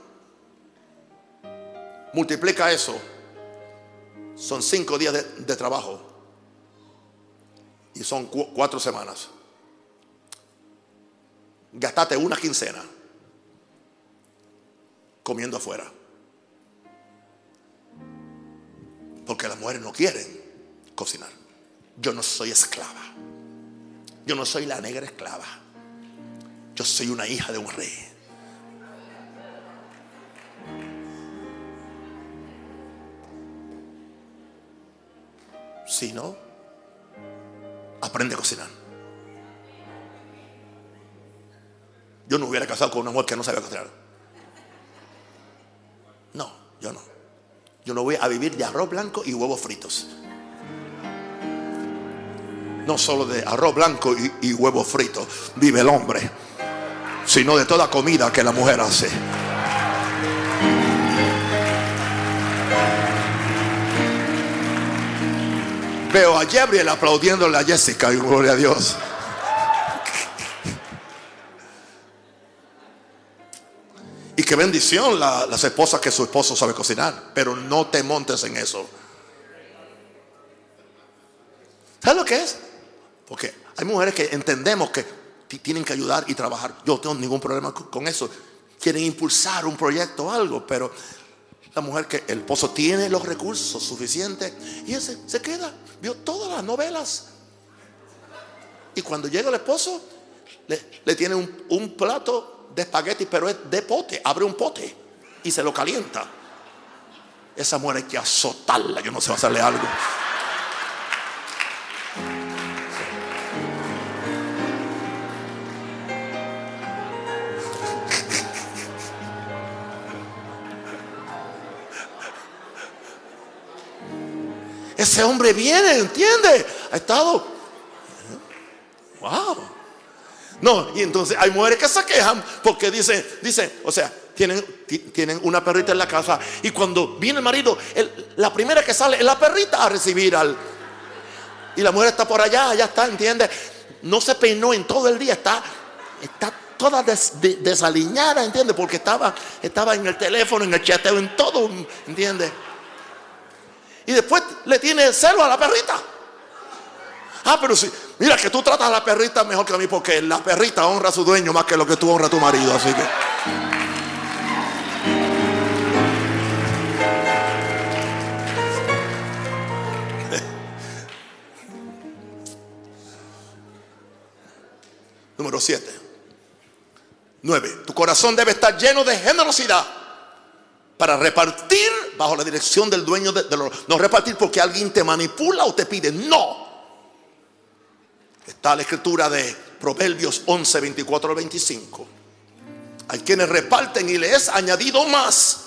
Multiplica eso son cinco días de, trabajo. Y son cuatro semanas. Gastate una quincena comiendo afuera. Porque las mujeres no quieren cocinar. Yo no soy esclava. Yo no soy la negra esclava. Yo soy una hija de un rey. Si no, aprende a cocinar. Yo no hubiera casado con una mujer que no sabía cocinar. No, yo no. Yo no voy a vivir de arroz blanco y huevos fritos. No solo de arroz blanco y, y huevos fritos vive el hombre, sino de toda comida que la mujer hace. Veo a Gabriel aplaudiéndole a Jessica y gloria a Dios. Y qué bendición las esposas que su esposo sabe cocinar, pero no te montes en eso. ¿Sabes lo que es? Porque hay mujeres que entendemos que tienen que ayudar y trabajar. Yo no tengo ningún problema con eso. Quieren impulsar un proyecto o algo, pero la mujer que el esposo tiene los recursos suficientes y ese se queda, vio todas las novelas. Y cuando llega el esposo, le, tiene un, plato de espagueti, pero es de pote, abre un pote y se lo calienta. Esa mujer hay que azotarla, yo no sé, va a hacerle algo. Ese hombre viene, ¿entiende? Ha estado. Wow. No, y entonces hay mujeres que se quejan porque dicen, dice, o sea, tienen, tienen una perrita en la casa y cuando viene el marido, la primera que sale es la perrita a recibir al... Y la mujer está por allá, ya está, ¿entiende? No se peinó en todo el día, está, está toda desaliñada, ¿entiende? Porque estaba, estaba en el teléfono, en el chateo, en todo, ¿entiende? Y después le tiene celo a la perrita. Ah, pero sí, mira que tú tratas a la perrita mejor que a mí porque la perrita honra a su dueño más que lo que tú honras a tu marido, así que. Número 7. 9. Tu corazón debe estar lleno de generosidad para repartir bajo la dirección del dueño de, No repartir porque alguien te manipula o te pide. No. Está la escritura de Proverbios 11, 24 al 25. Hay quienes reparten y les es añadido más.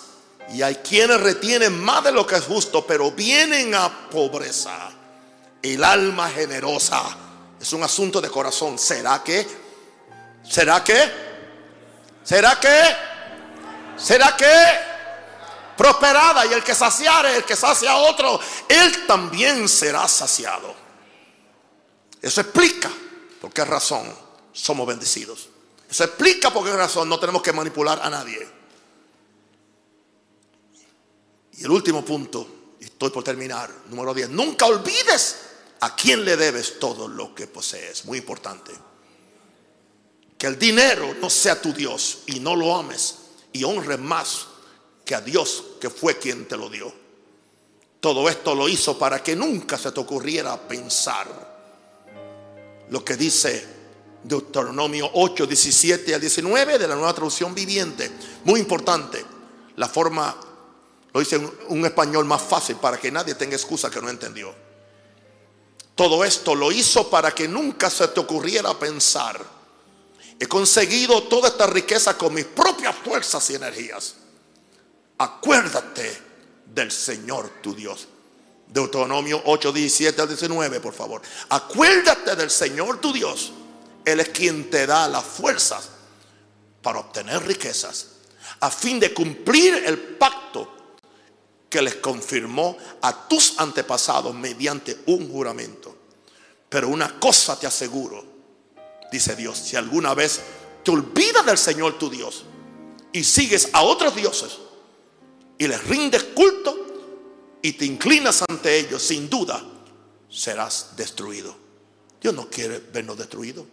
Y hay quienes retienen más de lo que es justo, pero vienen a pobreza. El alma generosa es un asunto de corazón. ¿Será que? ¿Será que? ¿Será que? ¿Será que? Prosperada y el que saciare, el que sacia a otro, él también será saciado. Eso explica por qué razón somos bendecidos. Eso explica por qué razón no tenemos que manipular a nadie. Y el último punto, Estoy por terminar. Número 10. Nunca olvides a quién le debes todo lo que posees. Muy importante. Que el dinero no sea tu Dios y no lo ames y honres más que a Dios que fue quien te lo dio. Todo esto lo hizo para que nunca se te ocurriera pensar lo que dice Deuteronomio 8, 17 al 19 de la nueva traducción viviente. Muy importante. La forma, lo dice un, un español más fácil para que nadie tenga excusa que no entendió. Todo esto lo hizo para que nunca se te ocurriera pensar. He conseguido toda esta riqueza con mis propias fuerzas y energías. Acuérdate del Señor tu Dios. Deuteronomio 8, 17 al 19, por favor. Acuérdate del Señor tu Dios. Él es quien te da las fuerzas para obtener riquezas, a fin de cumplir el pacto que les confirmó a tus antepasados mediante un juramento. Pero una cosa te aseguro, dice Dios, si alguna vez te olvidas del Señor tu Dios y sigues a otros dioses y les rindes culto y te inclinas ante ellos, sin duda serás destruido. Dios no quiere vernos destruidos.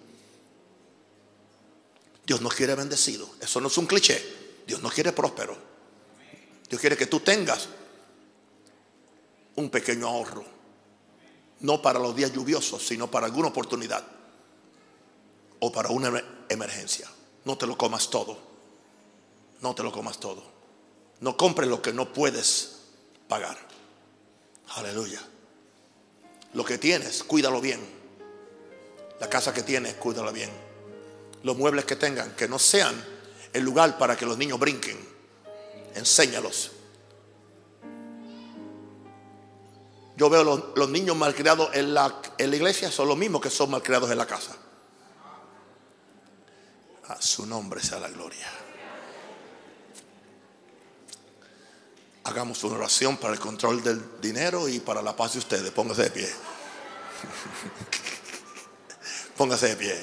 Dios nos quiere bendecido. Eso no es un cliché. Dios nos quiere próspero. Dios quiere que tú tengas un pequeño ahorro. No para los días lluviosos, sino para alguna oportunidad. O para una emergencia. No te lo comas todo. No te lo comas todo. No compres lo que no puedes pagar. Aleluya. Lo que tienes, cuídalo bien. La casa que tienes, cuídala bien los muebles que tengan, que no sean el lugar para que los niños brinquen. Enséñalos. Yo veo los, niños malcriados en la, en la iglesia, son los mismos que son malcriados en la casa. A su nombre sea la gloria. Hagamos una oración para el control del dinero y para la paz de ustedes. Póngase de pie. Póngase de pie.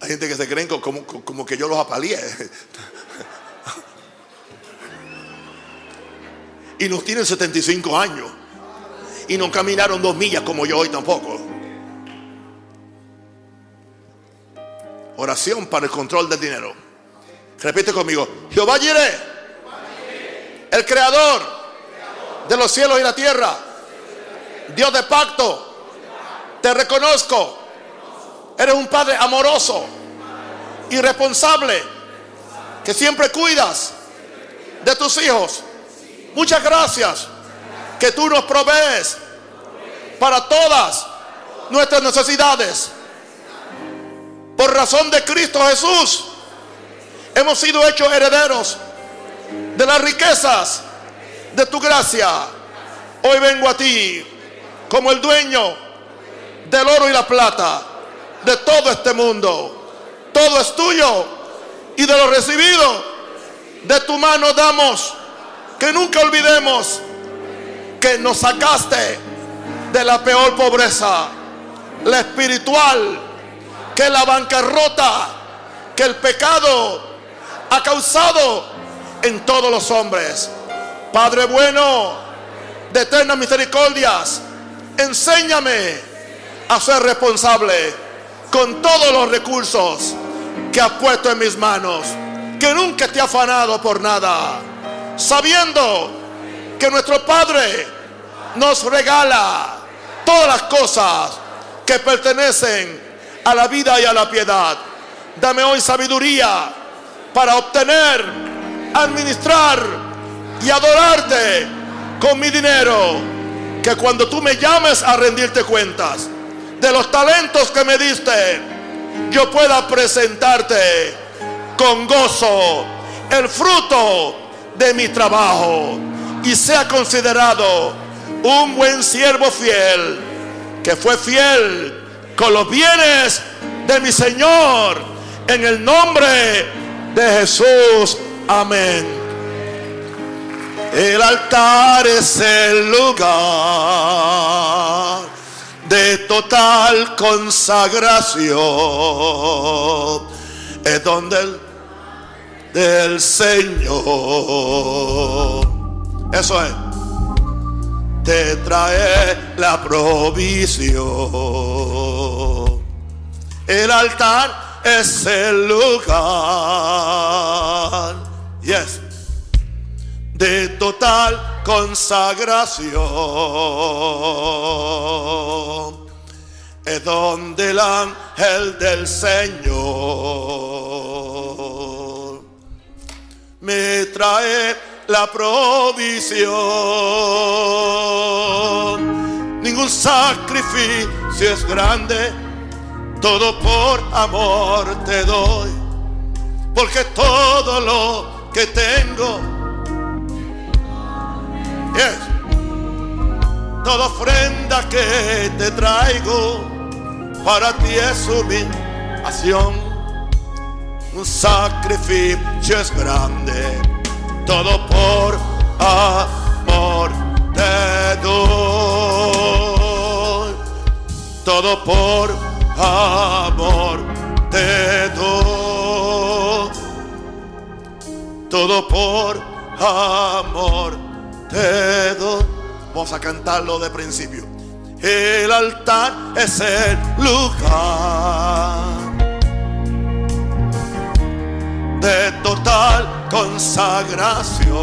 Hay gente que se creen como, que yo los apalié. Y nos tienen 75 años. Y no caminaron dos millas como yo hoy tampoco. Oración para el control del dinero. Repite conmigo. Jehová Jireh, el creador de los cielos y la tierra. Dios de pacto. Te reconozco. Eres un padre amoroso y responsable que siempre cuidas de tus hijos. Muchas gracias que tú nos provees para todas nuestras necesidades. Por razón de Cristo Jesús, hemos sido hechos herederos de las riquezas de tu gracia. Hoy vengo a ti como el dueño del oro y la plata de todo este mundo todo es tuyo y de lo recibido de tu mano damos. Que nunca olvidemos que nos sacaste de la peor pobreza, la espiritual, que la bancarrota, que el pecado ha causado en todos los hombres. Padre bueno, de eternas misericordias, enséñame a ser responsable con todos los recursos que has puesto en mis manos, que nunca te ha afanado por nada, sabiendo que nuestro Padre nos regala todas las cosas que pertenecen a la vida y a la piedad. Dame hoy sabiduría para obtener, administrar y adorarte con mi dinero. Que cuando tú me llames a rendirte cuentas de los talentos que me diste, yo pueda presentarte con gozo el fruto de mi trabajo y sea considerado un buen siervo fiel que fue fiel con los bienes de mi Señor en el nombre de Jesús. Amén. El altar es el lugar de total consagración es donde el del Señor. Eso es. Te trae la provisión. El altar es el lugar. Yes. De total consagración. Es donde el ángel del Señor me trae la provisión. Ningún sacrificio es grande, todo por amor te doy, porque todo lo que tengo es toda ofrenda que te traigo para ti es humillación. Un sacrificio es grande todo por amor te doy, todo por amor te doy, todo por amor te doy. Vamos a cantarlo de principio. El altar es el lugar de total consagración.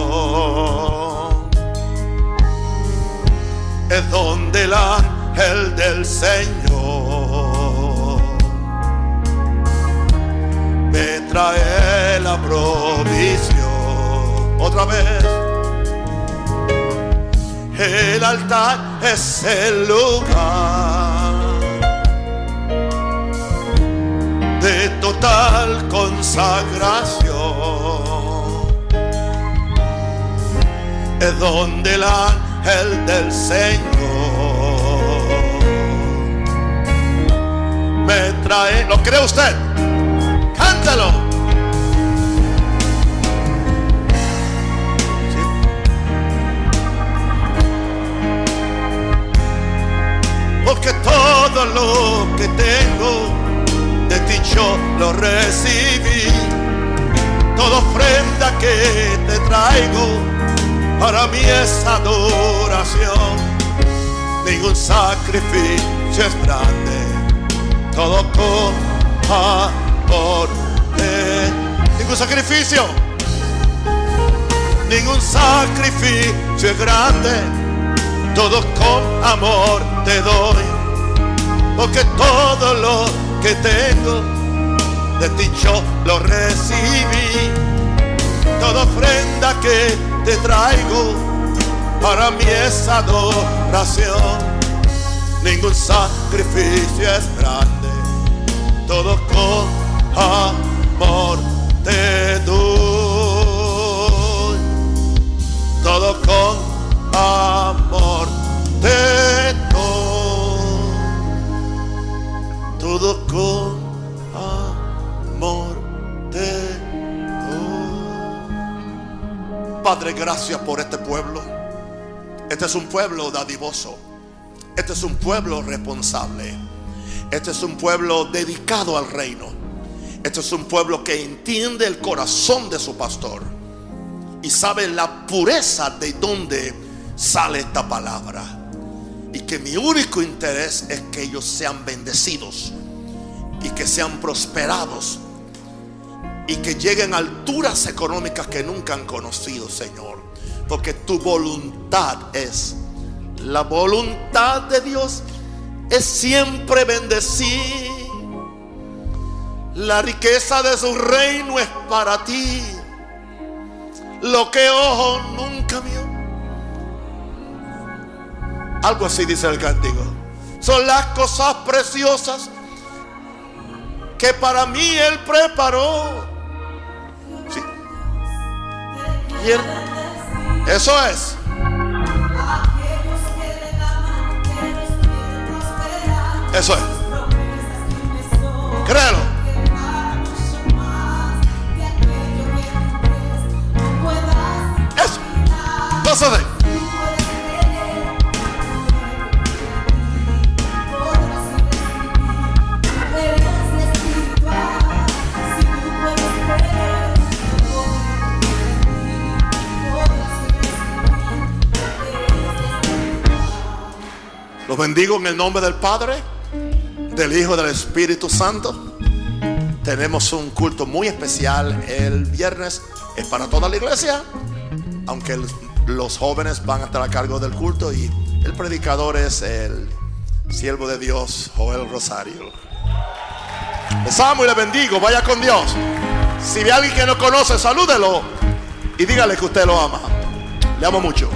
Es donde el ángel del Señor me trae la provisión. Otra vez. El altar es el lugar de total consagración. Es donde el ángel del Señor me trae. ¿Lo cree usted? Porque todo lo que tengo de ti yo lo recibí. Toda ofrenda que te traigo para mí es adoración. Ningún sacrificio es grande, todo con amor. Ningún sacrificio, ningún sacrificio es grande, todo con amor te doy. Porque todo lo que tengo, de ti yo lo recibí. Toda ofrenda que te traigo, para mí es adoración. Ningún sacrificio es grande, todo con amor te doy. Todo con amor te todo con amor te Padre, gracias por este pueblo. Este es un pueblo dadivoso. Este es un pueblo responsable. Este es un pueblo dedicado al reino. Este es un pueblo que entiende el corazón de su pastor y sabe la pureza de donde sale esta palabra y que mi único interés es que ellos sean bendecidos y que sean prosperados y que lleguen a alturas económicas que nunca han conocido, Señor. Porque tu voluntad es, la voluntad de Dios es siempre bendecir. La riqueza de su reino es para ti. Lo que ojo nunca vio algo así dice el cántico. Son las cosas preciosas que para mí Él preparó. Sí. eso es. Eso es. Créelo. Los bendigo en el nombre del Padre, del Hijo y del Espíritu Santo. Tenemos un culto muy especial el viernes. Es para toda la iglesia, aunque el los jóvenes van a estar a cargo del culto y el predicador es el siervo de Dios, Joel Rosario. Les amo y bendigo. Vaya con Dios. Si ve a alguien que no conoce, salúdelo y dígale que usted lo ama. Le amo mucho.